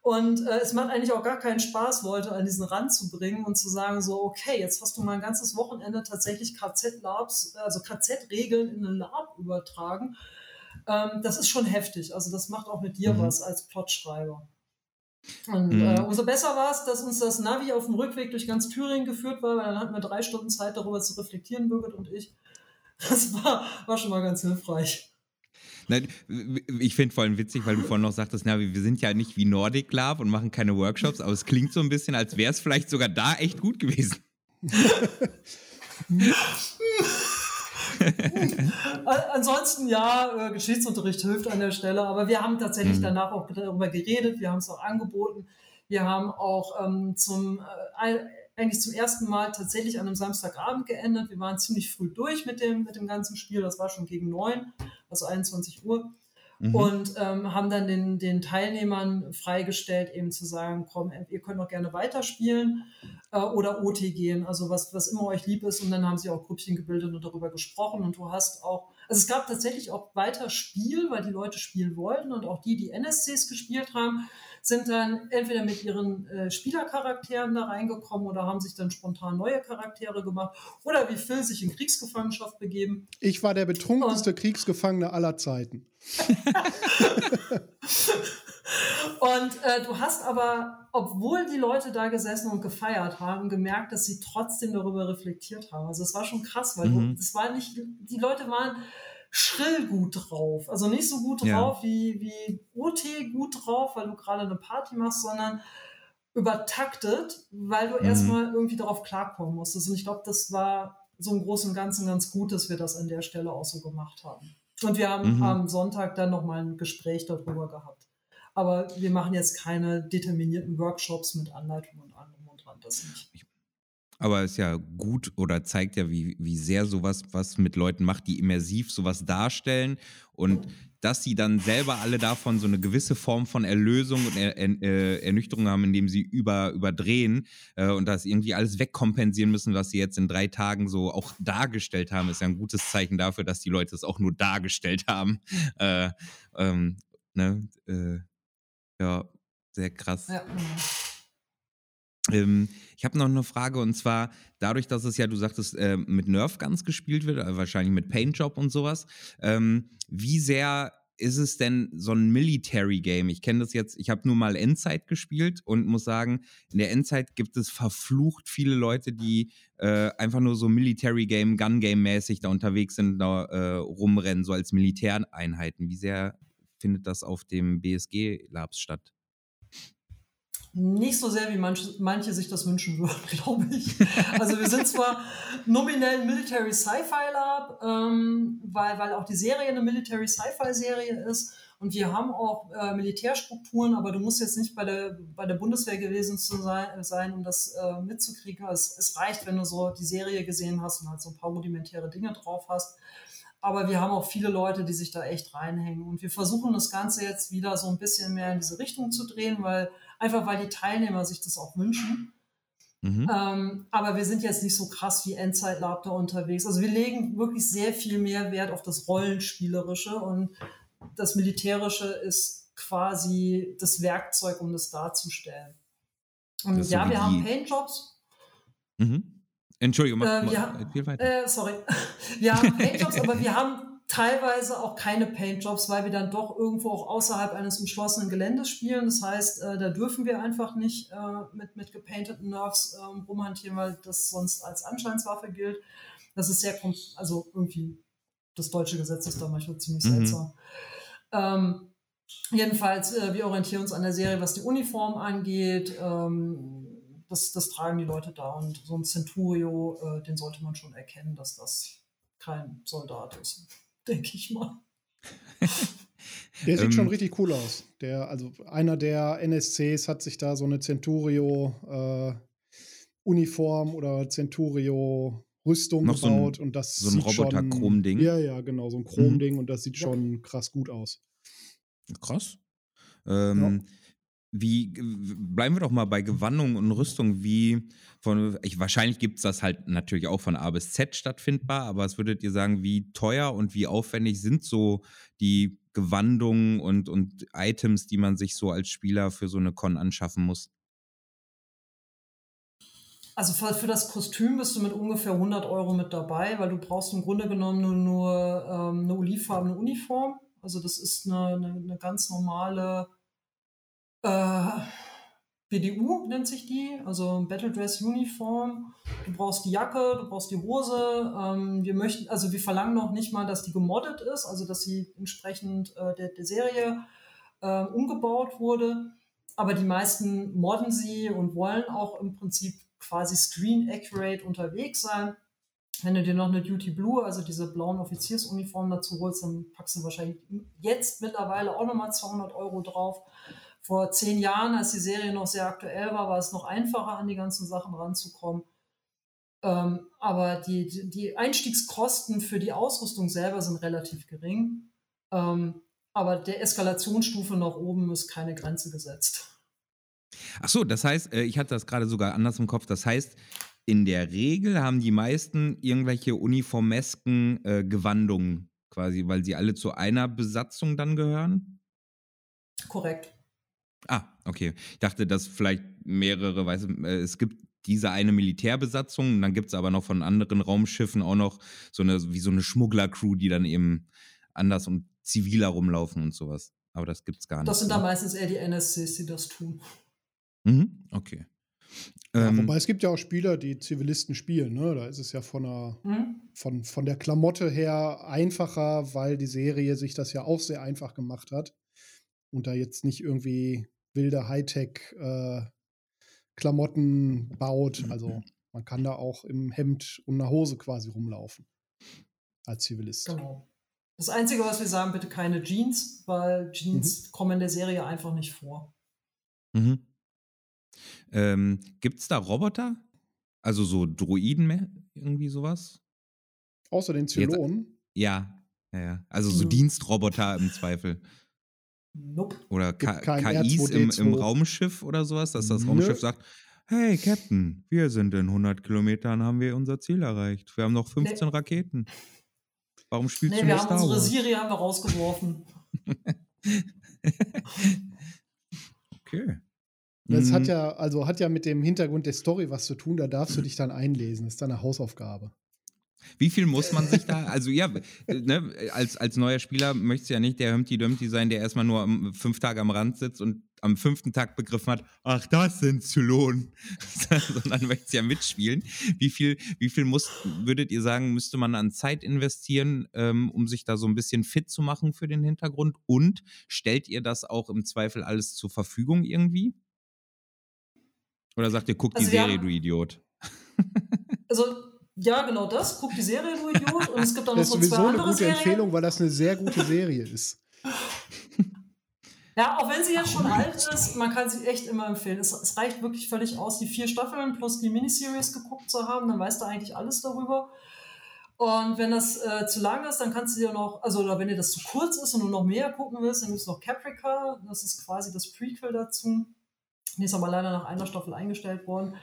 Und äh, es macht eigentlich auch gar keinen Spaß, Leute an diesen Rand zu bringen und zu sagen, so, okay, jetzt hast du mal ein ganzes Wochenende tatsächlich KZ-Labs, also KZ-Regeln in ein Lab übertragen Ähm, das ist schon heftig. Also das macht auch mit dir mhm. was als Plotschreiber. Und mhm. äh, umso besser war es, dass uns das Navi auf dem Rückweg durch ganz Thüringen geführt war, weil dann hatten wir drei Stunden Zeit, darüber zu reflektieren, Birgit und ich. Das war, war schon mal ganz hilfreich. Nein, ich finde vor allem witzig, weil du vorhin noch sagtest, na, wir sind ja nicht wie Nordic Love und machen keine Workshops, aber es klingt so ein bisschen, als wäre es vielleicht sogar da echt gut gewesen. [laughs] [laughs] [laughs] Ansonsten ja, äh, Geschichtsunterricht hilft an der Stelle, aber wir haben tatsächlich mhm. danach auch darüber geredet, wir haben es auch angeboten. Wir haben auch ähm, zum, äh, eigentlich zum ersten Mal tatsächlich an einem Samstagabend geändert. Wir waren ziemlich früh durch mit dem, mit dem ganzen Spiel, das war schon gegen neun, also 21 Uhr. Mhm. Und ähm, haben dann den, den Teilnehmern freigestellt, eben zu sagen, komm, ihr könnt noch gerne weiterspielen äh, oder OT gehen, also was, was immer euch lieb ist. Und dann haben sie auch Grüppchen gebildet und darüber gesprochen. Und du hast auch, also es gab tatsächlich auch weiter Spiel, weil die Leute spielen wollten und auch die, die NSCs gespielt haben, sind dann entweder mit ihren äh, Spielercharakteren da reingekommen oder haben sich dann spontan neue Charaktere gemacht oder wie Phil sich in Kriegsgefangenschaft begeben. Ich war der betrunkenste und Kriegsgefangene aller Zeiten. [laughs] und äh, du hast aber, obwohl die Leute da gesessen und gefeiert haben, gemerkt, dass sie trotzdem darüber reflektiert haben. Also es war schon krass, weil mhm. du, das war nicht, die Leute waren schrill gut drauf. Also nicht so gut drauf ja. wie, wie OT gut drauf, weil du gerade eine Party machst, sondern übertaktet, weil du mhm. erstmal irgendwie darauf klarkommen musstest. Und ich glaube, das war so im Großen und Ganzen ganz gut, dass wir das an der Stelle auch so gemacht haben. Und wir haben mhm. am Sonntag dann nochmal ein Gespräch darüber gehabt. Aber wir machen jetzt keine determinierten Workshops mit Anleitungen und allem und dran. Das nicht. Ich aber ist ja gut oder zeigt ja, wie, wie sehr sowas was mit Leuten macht, die immersiv sowas darstellen und dass sie dann selber alle davon so eine gewisse Form von Erlösung und er, er, äh, Ernüchterung haben, indem sie über, überdrehen äh, und das irgendwie alles wegkompensieren müssen, was sie jetzt in drei Tagen so auch dargestellt haben, ist ja ein gutes Zeichen dafür, dass die Leute es auch nur dargestellt haben. [laughs] Äh, ähm, ne? Äh, ja, sehr krass. Ja. Ähm, ich habe noch eine Frage und zwar dadurch, dass es ja, du sagtest, äh, mit Nerf Guns gespielt wird, äh, wahrscheinlich mit Paint Job und sowas. Ähm, wie sehr ist es denn so ein Military Game? Ich kenne das jetzt, ich habe nur mal Endzeit gespielt und muss sagen, in der Endzeit gibt es verflucht viele Leute, die äh, einfach nur so Military Game, Gun Game mäßig da unterwegs sind, da äh, rumrennen, so als Militäreinheiten. Wie sehr findet das auf dem BSG Labs statt? Nicht so sehr, wie manche, manche sich das wünschen würden, [laughs] glaube ich. Also wir sind zwar nominell Military Sci-Fi Lab, ähm, weil, weil auch die Serie eine Military Sci-Fi Serie ist und wir haben auch äh, Militärstrukturen, aber du musst jetzt nicht bei der, bei der Bundeswehr gewesen zu sein, sein um das äh, mitzukriegen. Es, es reicht, wenn du so die Serie gesehen hast und halt so ein paar rudimentäre Dinge drauf hast. Aber wir haben auch viele Leute, die sich da echt reinhängen. Und wir versuchen das Ganze jetzt wieder so ein bisschen mehr in diese Richtung zu drehen, weil einfach weil die Teilnehmer sich das auch wünschen. Mhm. Ähm, aber wir sind jetzt nicht so krass wie Endzeit Lab da unterwegs. Also wir legen wirklich sehr viel mehr Wert auf das Rollenspielerische und das Militärische ist quasi das Werkzeug, um das darzustellen. Und ja, so wir haben Paintjobs. Mhm. Entschuldigung, mach, äh, wir, weiter. Äh, sorry. [laughs] Wir haben Paintjobs, aber wir haben teilweise auch keine Paintjobs, weil wir dann doch irgendwo auch außerhalb eines umschlossenen Geländes spielen. Das heißt, äh, da dürfen wir einfach nicht äh, mit, mit gepainteten Nerves äh, rumhantieren, weil das sonst als Anscheinswaffe gilt. Das ist sehr, also irgendwie, das deutsche Gesetz ist da manchmal ziemlich mhm. seltsam. Ähm, jedenfalls, äh, wir orientieren uns an der Serie, was die Uniform angeht. Ähm, das, das tragen die Leute da und so ein Centurio, äh, den sollte man schon erkennen, dass das kein Soldat ist, denke ich mal. [laughs] Der sieht ähm, schon richtig cool aus. Der, also einer der NSCs hat sich da so eine Centurio äh, Uniform oder Centurio Rüstung gebaut so ein, und das so ein Roboter Chrom-Ding. Ja, ja, genau, so ein Chrom-Ding mhm. und das sieht ja. schon krass gut aus. Krass. Ähm, ja. Wie bleiben wir doch mal bei Gewandung und Rüstung, wie von ich, wahrscheinlich gibt es das halt natürlich auch von A bis Z stattfindbar, aber was würdet ihr sagen, wie teuer und wie aufwendig sind so die Gewandungen und, und Items, die man sich so als Spieler für so eine Con anschaffen muss? Also für, für das Kostüm bist du mit ungefähr 100 Euro mit dabei, weil du brauchst im Grunde genommen nur, nur ähm, eine olivfarbene Uniform Also das ist eine, eine, eine ganz normale äh, BDU nennt sich die, also Battle Dress Uniform. Du brauchst die Jacke, du brauchst die Hose. Ähm, wir möchten, also wir verlangen noch nicht mal, dass die gemoddet ist, also dass sie entsprechend äh, der, der Serie äh, umgebaut wurde. Aber die meisten modden sie und wollen auch im Prinzip quasi screen accurate unterwegs sein. Wenn du dir noch eine Duty Blue, also diese blauen Offiziersuniformen dazu holst, dann packst du wahrscheinlich jetzt mittlerweile auch nochmal 200 Euro drauf. Vor zehn Jahren, als die Serie noch sehr aktuell war, war es noch einfacher, an die ganzen Sachen ranzukommen. Ähm, aber die, die Einstiegskosten für die Ausrüstung selber sind relativ gering. Ähm, aber der Eskalationsstufe nach oben ist keine Grenze gesetzt. Ach so, das heißt, äh, ich hatte das gerade sogar anders im Kopf. Das heißt, in der Regel haben die meisten irgendwelche uniformesken äh, Gewandungen quasi, weil sie alle zu einer Besatzung dann gehören? Korrekt. Ah, okay. Ich dachte, dass vielleicht mehrere, weiß, äh, es gibt diese eine Militärbesatzung, und dann gibt es aber noch von anderen Raumschiffen auch noch so eine, wie so eine Schmugglercrew, die dann eben anders und ziviler rumlaufen und sowas. Aber das gibt es gar nicht. Das sind dann meistens eher die NSCs, die das tun. Mhm, okay. Ja, ähm, wobei es gibt ja auch Spieler, die Zivilisten spielen. Ne? Da ist es ja von, der, mhm. von, von der Klamotte her einfacher, weil die Serie sich das ja auch sehr einfach gemacht hat. Und da jetzt nicht irgendwie wilde Hightech-Klamotten äh, baut. Also [clears throat] man kann da auch im Hemd und einer Hose quasi rumlaufen. Als Zivilist. Genau. Das Einzige, was wir sagen, bitte keine Jeans, weil Jeans mhm. kommen in der Serie einfach nicht vor. Mhm. Ähm, Gibt es da Roboter? Also so Droiden mehr? Irgendwie sowas? Außer den Zylonen? Ja, ja, ja. Also so mhm. Dienstroboter im Zweifel. Nope. Oder KIs im, im, Raumschiff oder sowas, dass das Raumschiff Nö. sagt, hey Captain, wir sind in 100 Kilometern, haben wir unser Ziel erreicht. Wir haben noch 15 nee. Raketen. Warum spielst nee, du nicht Star Wars? wir haben unsere Siri haben wir rausgeworfen. [laughs] okay. Das mhm. hat ja, also hat ja mit dem Hintergrund der Story was zu tun, da darfst du dich dann einlesen. Das ist dann eine Hausaufgabe. Wie viel muss man sich da, also ja, ne, als, als neuer Spieler möchtest du ja nicht der Humpty Dumpty sein, der erstmal nur fünf Tage am Rand sitzt und am fünften Tag begriffen hat, ach, das sind Zylonen, [laughs] sondern möchtest ja mitspielen. Wie viel, wie viel muss, würdet ihr sagen, müsste man an Zeit investieren, ähm, um sich da so ein bisschen fit zu machen für den Hintergrund? Und stellt ihr das auch im Zweifel alles zur Verfügung irgendwie? Oder sagt ihr, guck also die Serie, haben, du Idiot? Also, ja, genau das. Guck die Serie, du Idiot. Und es gibt auch noch so zwei andere Serien. Das ist sowieso eine gute Serien. Empfehlung, weil das eine sehr gute Serie ist. Ja, auch wenn sie jetzt schon alt ist, man kann sie echt immer empfehlen. Es, es, reicht wirklich völlig aus, die vier Staffeln plus die Miniseries geguckt zu haben, dann weißt du eigentlich alles darüber. Und wenn das äh, zu lang ist, dann kannst du dir noch, also oder wenn dir das zu kurz ist und du noch mehr gucken willst, dann gibt es noch Caprica, das ist quasi das Prequel dazu. Die ist aber leider nach einer Staffel eingestellt worden.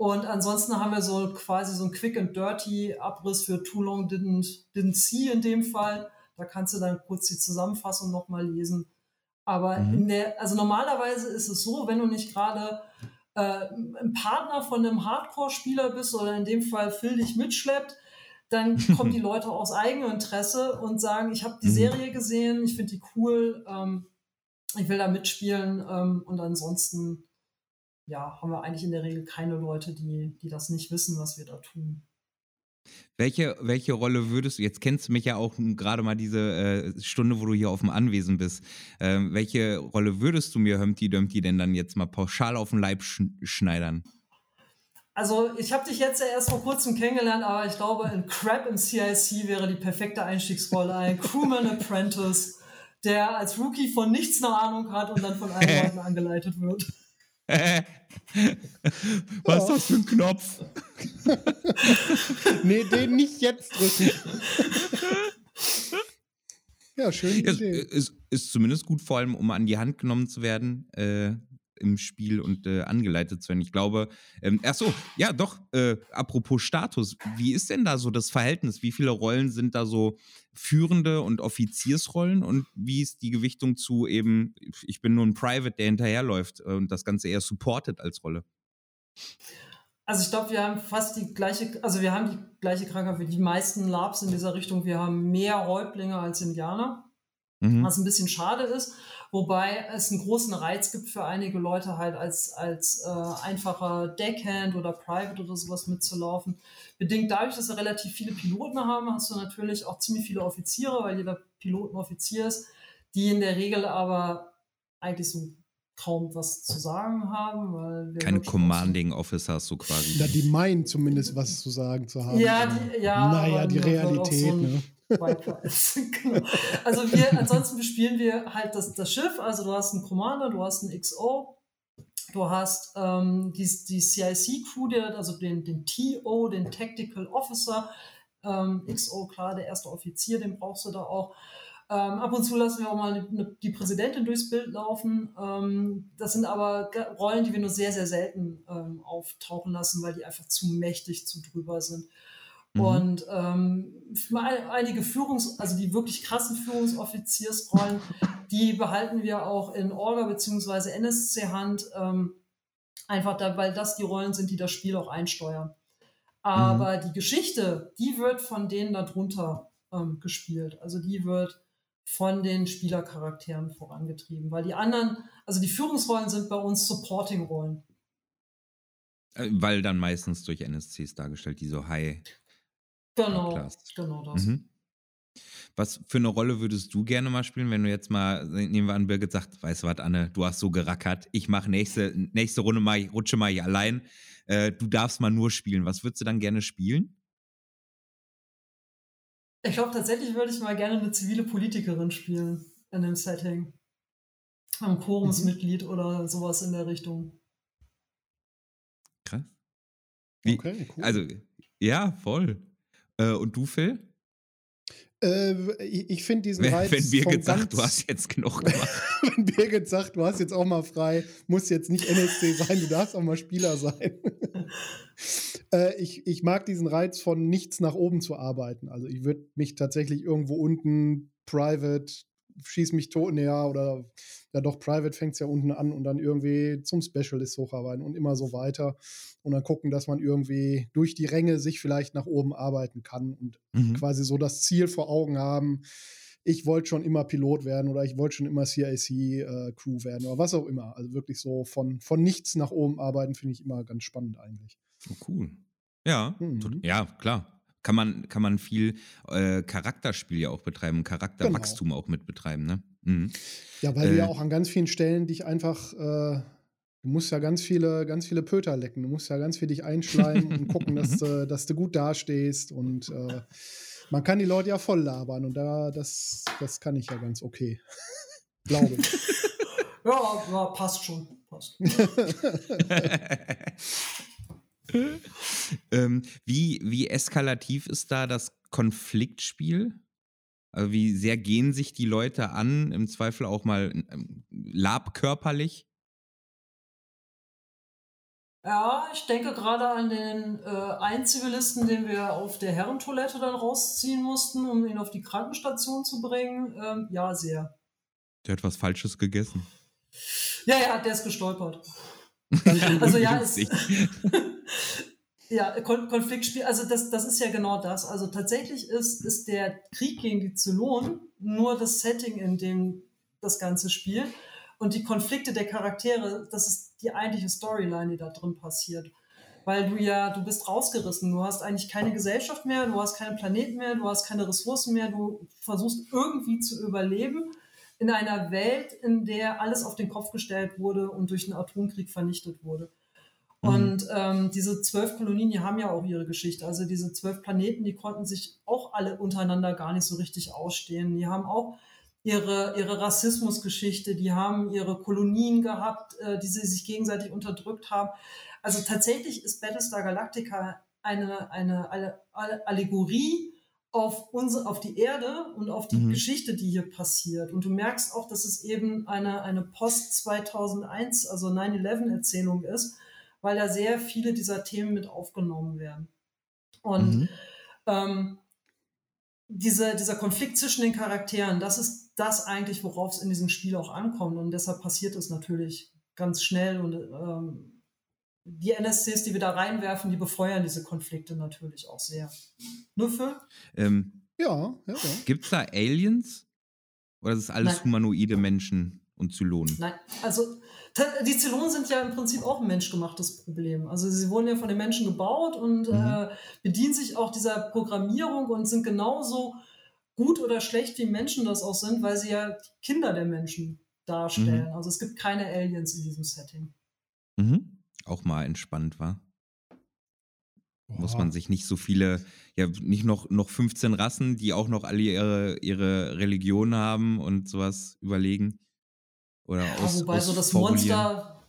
Und ansonsten haben wir so quasi so ein Quick and Dirty Abriss für Too Long Didn't, didn't See in dem Fall. Da kannst du dann kurz die Zusammenfassung nochmal lesen. Aber mhm. der, also normalerweise ist es so, wenn du nicht gerade äh, ein Partner von einem Hardcore-Spieler bist oder in dem Fall Phil dich mitschleppt, dann [laughs] kommen die Leute aus eigenem Interesse und sagen, ich habe die mhm. Serie gesehen, ich finde die cool, ähm, ich will da mitspielen ähm, und ansonsten ja, haben wir eigentlich in der Regel keine Leute, die, die das nicht wissen, was wir da tun. Welche, welche Rolle würdest du, jetzt kennst du mich ja auch gerade mal diese äh, Stunde, wo du hier auf dem Anwesen bist, ähm, welche Rolle würdest du mir Humpty Dumpty denn dann jetzt mal pauschal auf den Leib sch schneidern? Also ich habe dich jetzt ja erst vor kurzem kennengelernt, aber ich glaube, ein Crab im CIC wäre die perfekte Einstiegsrolle, ein Crewman Apprentice der als Rookie von nichts eine Ahnung hat und dann von allen [laughs] Leuten angeleitet wird. Was ist das für ein Knopf? [laughs] nee, den nicht jetzt drücken. ja, schön. Ja, ist, ist, zumindest gut, vor allem, um an die Hand genommen zu werden. Äh, im Spiel und äh, angeleitet zu werden. Ich glaube, ähm, ach so, ja, doch, äh, apropos Status, wie ist denn da so das Verhältnis? Wie viele Rollen sind da so führende und Offiziersrollen und wie ist die Gewichtung zu eben, ich bin nur ein Private, der hinterherläuft äh, und das Ganze eher supportet als Rolle? Also ich glaube, wir haben fast die gleiche, also wir haben die gleiche Krankheit wie die meisten Labs in dieser Richtung. Wir haben mehr Räublinge als Indianer. mhm. was ein bisschen schade ist. Wobei es einen großen Reiz gibt für einige Leute halt als, als äh, einfacher Deckhand oder Private oder sowas mitzulaufen. Bedingt dadurch, dass wir relativ viele Piloten haben, hast du natürlich auch ziemlich viele Offiziere, weil jeder Pilot ein Offizier ist, die in der Regel aber eigentlich so kaum was zu sagen haben. Weil Keine Commanding Officers so quasi. Ja, die meinen zumindest was zu sagen zu haben. Ja, die, ja naja, die Realität. So ne? [laughs] genau. Also wir, ansonsten bespielen wir halt das, das Schiff. Also du hast einen Commander, du hast einen XO, du hast ähm, die, die CIC-Crew, also den, den TO, den Tactical Officer. Ähm, XO, klar, der erste Offizier, den brauchst du da auch. Ähm, ab und zu lassen wir auch mal eine, die Präsidentin durchs Bild laufen. Ähm, das sind aber Rollen, die wir nur sehr, sehr selten ähm, auftauchen lassen, weil die einfach zu mächtig, zu drüber sind. Mhm. Und ähm, einige Führungs-, also die wirklich krassen Führungsoffiziersrollen, die behalten wir auch in Orga bzw. NSC-Hand, ähm, einfach da, weil das die Rollen sind, die das Spiel auch einsteuern. Aber mhm. die Geschichte, die wird von denen darunter ähm, gespielt. Also die wird von den Spielercharakteren vorangetrieben, weil die anderen, also die Führungsrollen sind bei uns Supporting-Rollen. Äh, weil dann meistens durch NSCs dargestellt, die so high. Genau, Class. genau das. Mhm. Was für eine Rolle würdest du gerne mal spielen, wenn du jetzt mal, nehmen wir an, Birgit sagt, weißt du was, Anne, du hast so gerackert, ich mache nächste, nächste Runde mal, ich rutsche mal ich allein, äh, du darfst mal nur spielen. Was würdest du dann gerne spielen? Ich glaube, tatsächlich würde ich mal gerne eine zivile Politikerin spielen in dem Setting. Ein Chorumsmitglied mhm. oder sowas in der Richtung. Krass. Wie, okay, cool. Also, ja, voll. Äh, und du, Phil? Äh, ich finde diesen wenn, Reiz. Wenn Birgit sagt, du hast jetzt genug [laughs] gemacht. wenn Birgit sagt, du hast jetzt auch mal frei, muss jetzt nicht NSC sein, du darfst auch mal Spieler sein. [laughs] äh, ich, ich mag diesen Reiz von nichts nach oben zu arbeiten. Also ich würde mich tatsächlich irgendwo unten private schieß mich tot, ja, oder ja doch, Private fängt es ja unten an und dann irgendwie zum Specialist hocharbeiten und immer so weiter. Und dann gucken, dass man irgendwie durch die Ränge sich vielleicht nach oben arbeiten kann und mhm. quasi so das Ziel vor Augen haben. Ich wollte schon immer Pilot werden oder ich wollte schon immer CIC-Crew äh, werden oder was auch immer. Also wirklich so von, von nichts nach oben arbeiten, finde ich immer ganz spannend eigentlich. Oh, cool. Ja, mhm. ja, klar kann man, kann man viel äh, Charakterspiel ja auch betreiben, Charakterwachstum genau. auch mit betreiben, ne? Mhm. Ja, weil äh, du ja auch an ganz vielen Stellen dich einfach, äh, du musst ja ganz viele, ganz viele Pöter lecken, du musst ja ganz viel dich einschleimen und gucken, dass, [laughs] du, dass du gut dastehst und äh, man kann die Leute ja voll labern und da, das, das kann ich ja ganz okay. [laughs] Glaube ich. [laughs] ja, ja, passt schon. Passt. ähm, wie, wie eskalativ ist da das Konfliktspiel? Also wie sehr gehen sich die Leute an, im Zweifel auch mal ähm, labkörperlich? Ja, ich denke gerade an den äh, einen Zivilisten, den wir auf der Herrentoilette dann rausziehen mussten, um ihn auf die Krankenstation zu bringen. Ähm, ja, sehr. Der hat was Falsches gegessen. Ja, ja, der ist gestolpert. [laughs] also ja, es, [laughs] ja, Kon Konfliktspiel, also das, das ist ja genau das. Also tatsächlich ist, ist der Krieg gegen die Zylonen nur das Setting, in dem das Ganze spielt. Und die Konflikte der Charaktere, das ist die eigentliche Storyline, die da drin passiert. Weil du ja, du bist rausgerissen, du hast eigentlich keine Gesellschaft mehr, du hast keinen Planeten mehr, du hast keine Ressourcen mehr, du versuchst irgendwie zu überleben in einer Welt, in der alles auf den Kopf gestellt wurde und durch einen Atomkrieg vernichtet wurde. Mhm. Und ähm, diese zwölf Kolonien, die haben ja auch ihre Geschichte. Also diese zwölf Planeten, die konnten sich auch alle untereinander gar nicht so richtig ausstehen. Die haben auch ihre, ihre Rassismusgeschichte, die haben ihre Kolonien gehabt, äh, die sie sich gegenseitig unterdrückt haben. Also tatsächlich ist Battlestar Galactica eine, eine, eine Allegorie auf, unsere, auf die Erde und auf die mhm. Geschichte, die hier passiert. Und du merkst auch, dass es eben eine, eine Post-2001, also 9-11-Erzählung ist, weil da sehr viele dieser Themen mit aufgenommen werden. Und mhm. ähm, diese, dieser Konflikt zwischen den Charakteren, das ist das eigentlich, worauf es in diesem Spiel auch ankommt. Und deshalb passiert es natürlich ganz schnell und ähm, die NSCs, die wir da reinwerfen, die befeuern diese Konflikte natürlich auch sehr. Nur für? Ähm, ja, ja, ja. Gibt es da Aliens? Oder ist es alles Nein. humanoide Menschen und Zylonen? Nein, also die Zylonen sind ja im Prinzip auch ein menschgemachtes Problem. Also sie wurden ja von den Menschen gebaut und Mhm. äh, bedienen sich auch dieser Programmierung und sind genauso gut oder schlecht, wie Menschen das auch sind, weil sie ja die Kinder der Menschen darstellen. Mhm. Also es gibt keine Aliens in diesem Setting. Mhm. Auch mal entspannt war. Muss man sich nicht so viele, ja, nicht noch, noch 15 Rassen, die auch noch alle ihre, ihre Religion haben und sowas überlegen. Oder Ja, aus, wobei so das. Monster,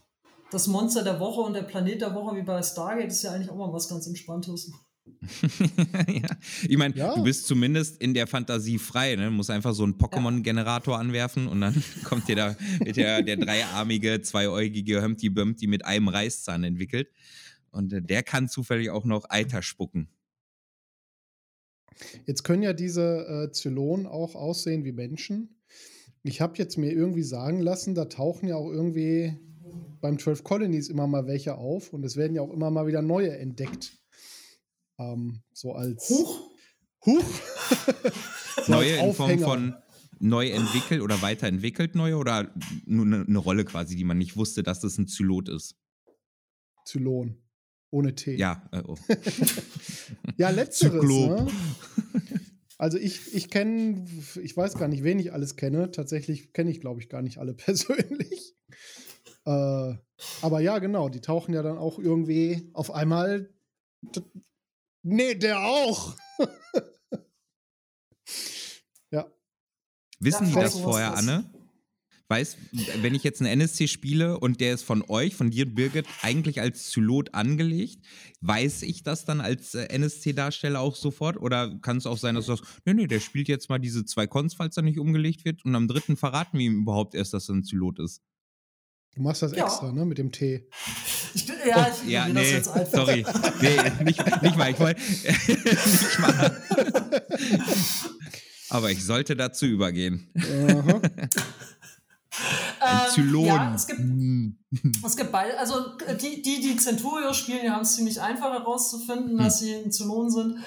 das Monster der Woche und der Planet der Woche wie bei Stargate ist ja eigentlich auch mal was ganz Entspanntes. [laughs] ja. Ich meine, Ja. du bist zumindest in der Fantasie frei, ne? Du musst einfach so einen Pokémon-Generator anwerfen und dann [laughs] kommt dir da wird der, der dreiarmige, zweiäugige Humpty Bumpty mit einem Reißzahn entwickelt. Und der kann zufällig auch noch Eiter spucken. Jetzt können ja diese äh, Zylonen auch aussehen wie Menschen. Ich habe jetzt mir irgendwie sagen lassen, da tauchen ja auch irgendwie beim 12 Colonies immer mal welche auf und es werden ja auch immer mal wieder neue entdeckt. Ähm, so als Huch! Huch! so [laughs] neue als in Form von neu entwickelt oder weiterentwickelt neue oder nur eine, eine Rolle quasi, die man nicht wusste, dass das ein Zylot ist. Zylon. Ohne T. Ja, äh, oh. [laughs] Ja, letzteres. Zyklop. Ne? Also ich, ich kenne, ich weiß gar nicht, wen ich alles kenne. Tatsächlich kenne ich, glaube ich, gar nicht alle [laughs] persönlich. Äh, aber ja, genau, die tauchen ja dann auch irgendwie auf einmal. Nee, der auch. [laughs] ja, Wissen Ja, die das vorher. Anne? Weiß, wenn ich jetzt einen NSC spiele und der ist von euch, von dir, Birgit, eigentlich als Zylot angelegt, weiß ich das dann als äh, NSC-Darsteller auch sofort? Oder kann es auch sein, dass du sagst, nee, nee, der spielt jetzt mal diese zwei Cons, falls er nicht umgelegt wird und am dritten verraten wir ihm überhaupt erst, dass er ein Zylot ist? du machst das Ja. extra, ne, mit dem T. Ich, bin- ja, ich Oh, ja, ignoriere das nee, jetzt einfach. sorry. Nee, nicht, nicht mal, ich wollte [laughs] nicht mal. [laughs] Aber ich sollte dazu übergehen. Aha. Ein Ähm, Zylon. Ja, es gibt, Hm. es gibt beide. Also äh, die, die, die Centurios spielen, die haben es ziemlich einfach herauszufinden, dass sie ein Zylon sind.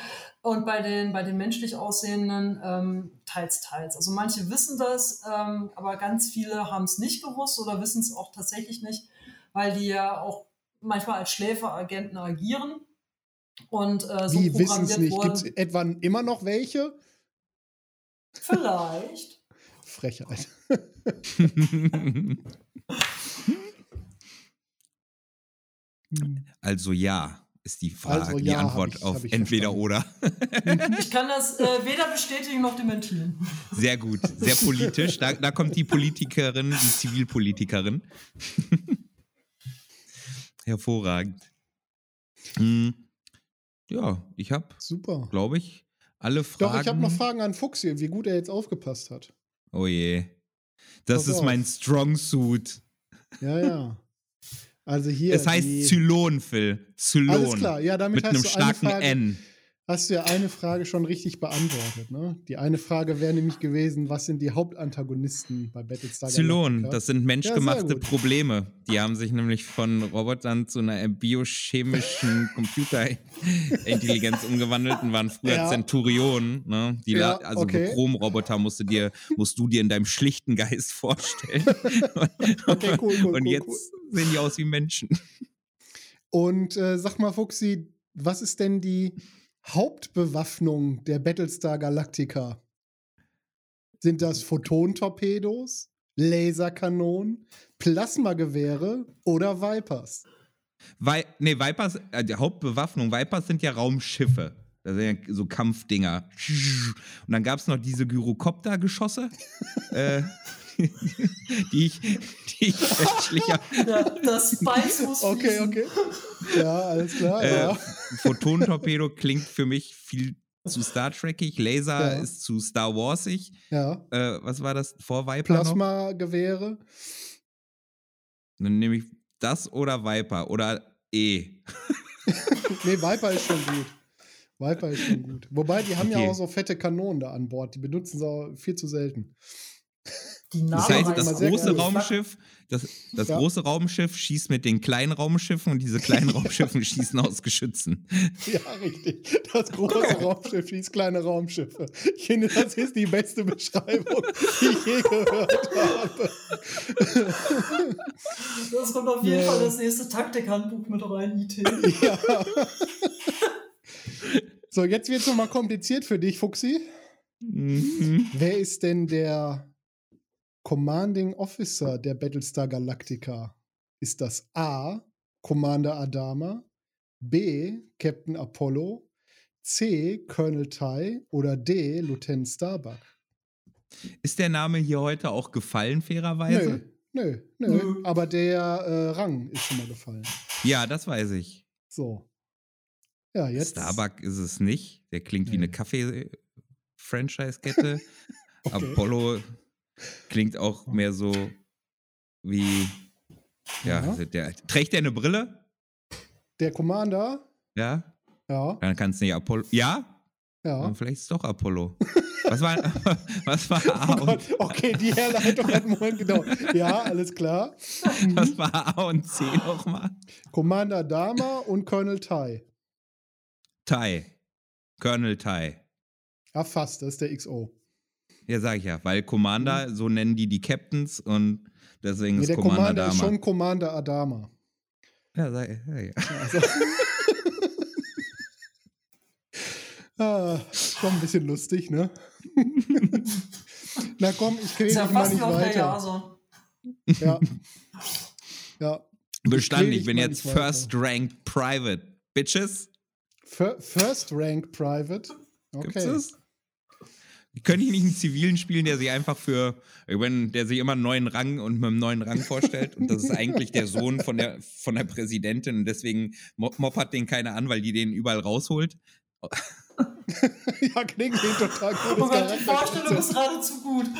Und bei den, bei den menschlich aussehenden ähm, teils, teils. Also manche wissen das, ähm, aber ganz viele haben es nicht gewusst oder wissen es auch tatsächlich nicht, weil die ja auch manchmal als Schläferagenten agieren. Und äh, so Die wissen es programmiert nicht. Gibt es wurden. etwa immer noch welche? Vielleicht. Frechheit. [laughs] Also ja, ist die Frage, Also die ja, hab Antwort ich- auf entweder verstanden. oder. [laughs] Ich kann das äh, weder bestätigen noch dementieren. Sehr gut, sehr politisch. Da, da kommt die Politikerin, die Zivilpolitikerin. [laughs] Hervorragend. Hm. Ja, ich habe, Super. glaube ich, alle Fragen. Doch, ich habe noch Fragen an Fuchsi, wie gut er jetzt aufgepasst hat. Oh je. Das Pass ist auf. mein Strong Suit. Ja, ja. Also hier. Es heißt Zylon, Phil. Zylon. Alles klar, ja, damit Mit hast einem starken N. hast du ja eine Frage schon richtig beantwortet. Ne? Die eine Frage wäre nämlich gewesen, was sind die Hauptantagonisten bei Battlestar Zylon, das sind Ja, menschgemachte gut. Probleme. Die haben sich nämlich von Robotern zu einer biochemischen [laughs] Computerintelligenz umgewandelt und waren früher Ja. Zenturionen. Ne? Ja, also okay. Chromroboter musst du dir, musst du dir in deinem schlichten Geist vorstellen. [laughs] Okay, cool, cool, und cool, jetzt cool. sehen die aus wie Menschen. Und äh, sag mal, Fuchsi, was ist denn die Hauptbewaffnung der Battlestar Galactica? Sind das Photontorpedos, Laserkanonen, Plasmagewehre oder Vipers? Weil, nee, Vipers, äh, die Hauptbewaffnung, Vipers sind ja Raumschiffe. Das sind ja so Kampfdinger. Und dann gab es noch diese Gyrocopter-Geschosse, [laughs] äh, [laughs] die ich, die ich menschlicher [laughs] Ja, das Spice muss Okay, okay. [laughs] Ja, alles klar. äh, ja. Photonentorpedo klingt für mich viel zu Star Trekig. Laser Ja. ist zu Star Warsig. ja. Äh, was war das vor Viper? Plasmagewehre. Dann nehme ich das oder Viper oder E. Nee, Viper ist schon gut. Viper ist schon gut. Wobei, die haben Okay. ja auch so fette Kanonen da an Bord. Die benutzen sie auch viel zu selten. Die Das Name heißt, das große. Raumschiff, das, das Ja. große Raumschiff schießt mit den kleinen Raumschiffen und diese kleinen Raumschiffen schießen aus Geschützen. [laughs] Ja, richtig. Das große Raumschiff schießt kleine Raumschiffe. Ich finde, das ist die beste Beschreibung, die ich je gehört habe. Das kommt auf jeden Ja. Fall das nächste Taktikhandbuch mit rein, IT. Ja. So, jetzt wird es nochmal kompliziert für dich, Fuxi. Mhm. Wer ist denn der Commanding Officer der Battlestar Galactica? Ist das A. Commander Adama, B. Captain Apollo, C. Colonel Tai oder D. Lieutenant Starbuck? Ist der Name hier heute auch gefallen, fairerweise? Nö, nö, nö. Nö. Aber der äh, Rang ist schon mal gefallen. Ja, das weiß ich. So. Ja, jetzt. Starbuck ist es nicht. Der klingt wie Nee. eine Kaffee-Franchise-Kette. [laughs] Okay. Apollo klingt auch mehr so wie. Ja, Ja. Der, trägt der eine Brille? Der Commander. Ja. Ja, Dann kann es nicht Apollo. Ja? ja. Dann vielleicht ist es doch Apollo. Was war, [laughs] was war A Oh und, Gott, okay, die Herleitung hat einen Moment gedauert. Ja, alles klar. [laughs] Mhm. was war A und C nochmal? Commander Dama und Colonel Tai. Tai. Colonel Tai. Ja, fast, das ist der XO. Ja, sag ich ja, weil Commander, so nennen die die Captains und deswegen Mhm. Nee, ist der Commander, Commander ist Dama. schon Commander Adama. Ja, sag, ja, ja. Also. [laughs] ah, schon ein bisschen lustig, ne? [laughs] Na komm, ich kriege Ist ja dich mal fast nicht weiter. Jason. Ja. Ja. Bestanden, Ich ich bin jetzt weiter. First Ranked Private. Bitches. Fir- First Rank Private. Gibt's Okay. Könnte ich nicht einen zivilen spielen, der sich einfach für, meine, der sich immer einen neuen Rang und mit einem neuen Rang vorstellt? Und das ist eigentlich der Sohn von der, von der Präsidentin und deswegen mo- moppert den keiner an, weil die den überall rausholt. [laughs] ja, klingt total Oh gutes Gott, die Vorstellung ist geradezu gut. [laughs]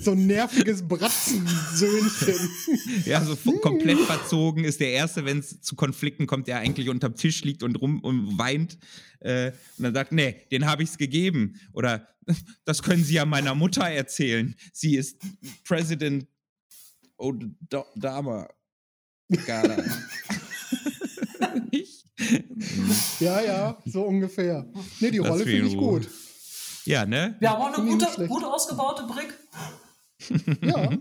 So ein nerviges Bratzensöhnchen. Ja, so komplett verzogen ist der Erste, wenn es zu Konflikten kommt, der eigentlich unterm Tisch liegt und rum und weint. Äh, und dann sagt, nee, den habe ich's gegeben. Oder [laughs] das können Sie ja meiner Mutter erzählen. Sie ist President Odama. Gala. Ja, ja, so ungefähr. Nee, die Lass Rolle finde in ich gut. Ja, ne? Wir haben auch eine gute, gut ausgebaute Brick. Ja. [laughs]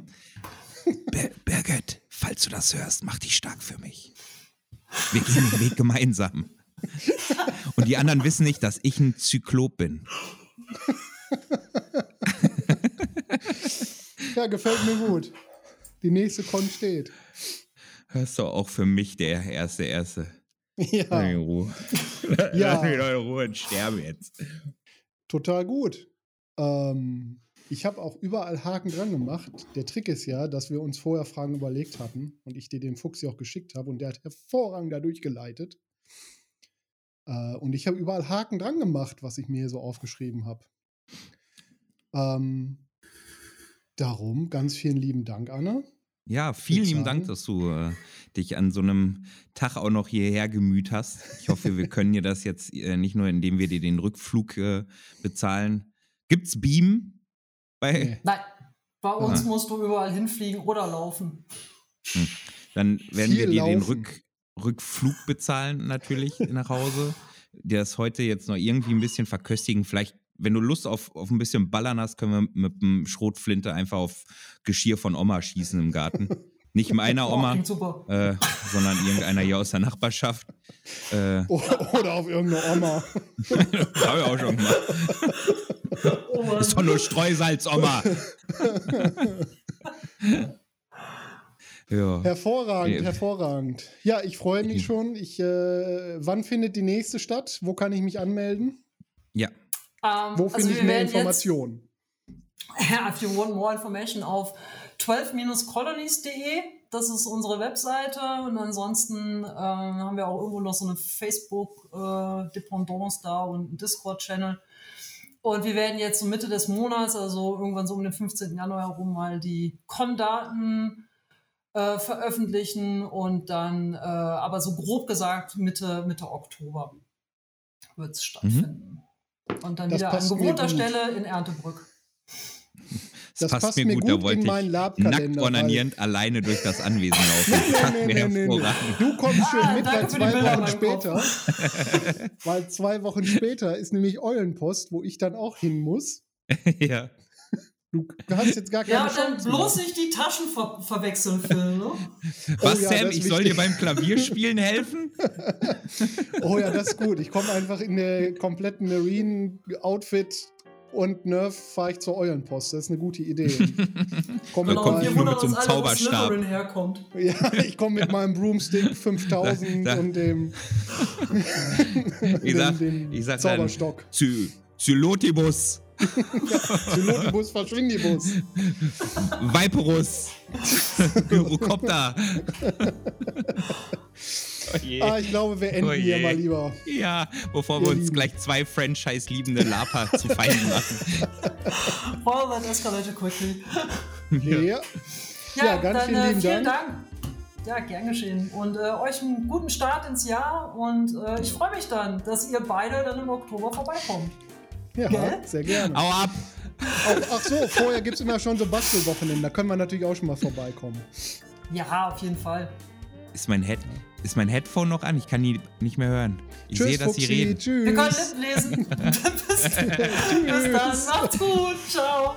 Ber Birgit, falls du das hörst, mach dich stark für mich. Wir gehen den Weg gemeinsam. Und die anderen wissen nicht, dass ich ein Zyklop bin. ja, gefällt mir gut. Die nächste Con steht. Hörst du auch für mich der erste Erste. Lass [laughs] mich Ja, in Ruhe. Ja. Lass mich [laughs] in Ruhe und sterbe jetzt. total gut. Ähm, ich habe auch überall Haken dran gemacht. Der Trick ist ja, dass wir uns vorher Fragen überlegt hatten und ich dir den Fuchs ja auch geschickt habe und der hat hervorragend da durchgeleitet. Äh, und ich habe überall Haken dran gemacht, was ich mir hier so aufgeschrieben habe. Ähm, darum ganz vielen lieben Dank, Anne. Ja, vielen lieben. Dank, dass du äh, dich an so einem Tag auch noch hierher gemüht hast. Ich hoffe, wir können dir das jetzt äh, nicht nur, indem wir dir den Rückflug äh, bezahlen. Gibt's Beam? Bei, Nee. Nein, bei uns Ah. musst du überall hinfliegen oder laufen. Dann werden Viel wir dir den laufen. Rück, Rückflug bezahlen, natürlich nach Hause. Der das heute jetzt noch irgendwie ein bisschen verköstigen. Vielleicht, wenn du Lust auf, auf ein bisschen Ballern hast, können wir mit dem Schrotflinte einfach auf Geschirr von Oma schießen im Garten. [laughs] Nicht meiner Oh, Oma, super. äh, sondern irgendeiner hier aus der Nachbarschaft. Äh, Oder auf irgendeine Oma. [laughs] Hab ich auch schon gemacht. Oh. Ist doch nur Streusalz, Oma. [laughs] ja. Hervorragend, Nee. hervorragend. Ja, ich freue mich schon. Ich, äh, wann findet die nächste statt? Wo kann ich mich anmelden? ja. Ähm, Wo also finde ich wir mehr Informationen? [laughs] Ja, if you want more information auf 12-colonies.de. Das ist unsere Webseite. Und ansonsten ähm, haben wir auch irgendwo noch so eine Facebook-Dependance da und einen Discord-Channel. Und wir werden jetzt so Mitte des Monats, also irgendwann so um den 15. Januar herum, mal die Con-Daten äh, veröffentlichen und dann, äh, aber so grob gesagt, Mitte, Mitte Oktober wird es stattfinden. Und dann Das wieder an gewohnter. Stelle in Erntebrück. Das passt, passt mir gut, gut da wollte ich Labkalender, nackt weil- onanierend alleine durch das Anwesen [laughs] laufen. Das Nee, nee, mir nee, nee. Du kommst schön Ah, mit, weil zwei Wochen später, [laughs] weil zwei Wochen später ist nämlich Eulenpost, wo ich dann auch hin muss. ja. Du hast jetzt gar keine Ja, dann Chance. bloß mehr. nicht die Taschen ver verwechseln, Phil, ne? [laughs] Was, ja, Sam, ich soll dir beim Klavierspielen [laughs] helfen? [laughs] Oh ja, das ist gut. Ich komme einfach in der kompletten Marine-Outfit und Nerf fahre ich zur Eulenpost. Das ist eine gute Idee. Komm Genau, kommt wir nur meinem, mit wundern so einem alle, Zauberstab. Slytherin herkommt. ja, ich komme mit meinem Broomstick 5000 Da- da- und dem, Ich sag, dem, dem ich sag dann, Zauberstock. Zy Zylotibus, Pilotibus, Verschwindibus. Viperus, Gyrocopter. Oh. Ah, ich glaube, wir enden Oh hier mal lieber. Ja, bevor wir uns Lieben. gleich zwei Franchise-liebende Lapa zu Feinden machen. Well, that escalated quickly. Ja. Ja, ganz dann, vielen äh, lieben vielen Dank. Dank. Ja, gern geschehen. Und äh, euch einen guten Start ins Jahr. Und äh, ich freue mich dann, dass ihr beide dann im Oktober vorbeikommt. Ja, Gell? sehr gerne. Au ab! Auch, ach so, vorher gibt es immer schon so Bastelwochenenden. Da können wir natürlich auch schon mal vorbeikommen. Ja, auf jeden Fall. Ist mein, Head ist mein Headphone noch an? Ich kann die nicht mehr hören. Ich Tschüss, sehe, dass sie Fuchsi. reden. Tschüss. Wir können Lippen lesen. bis, [laughs] bis dann. Macht's gut. Ciao.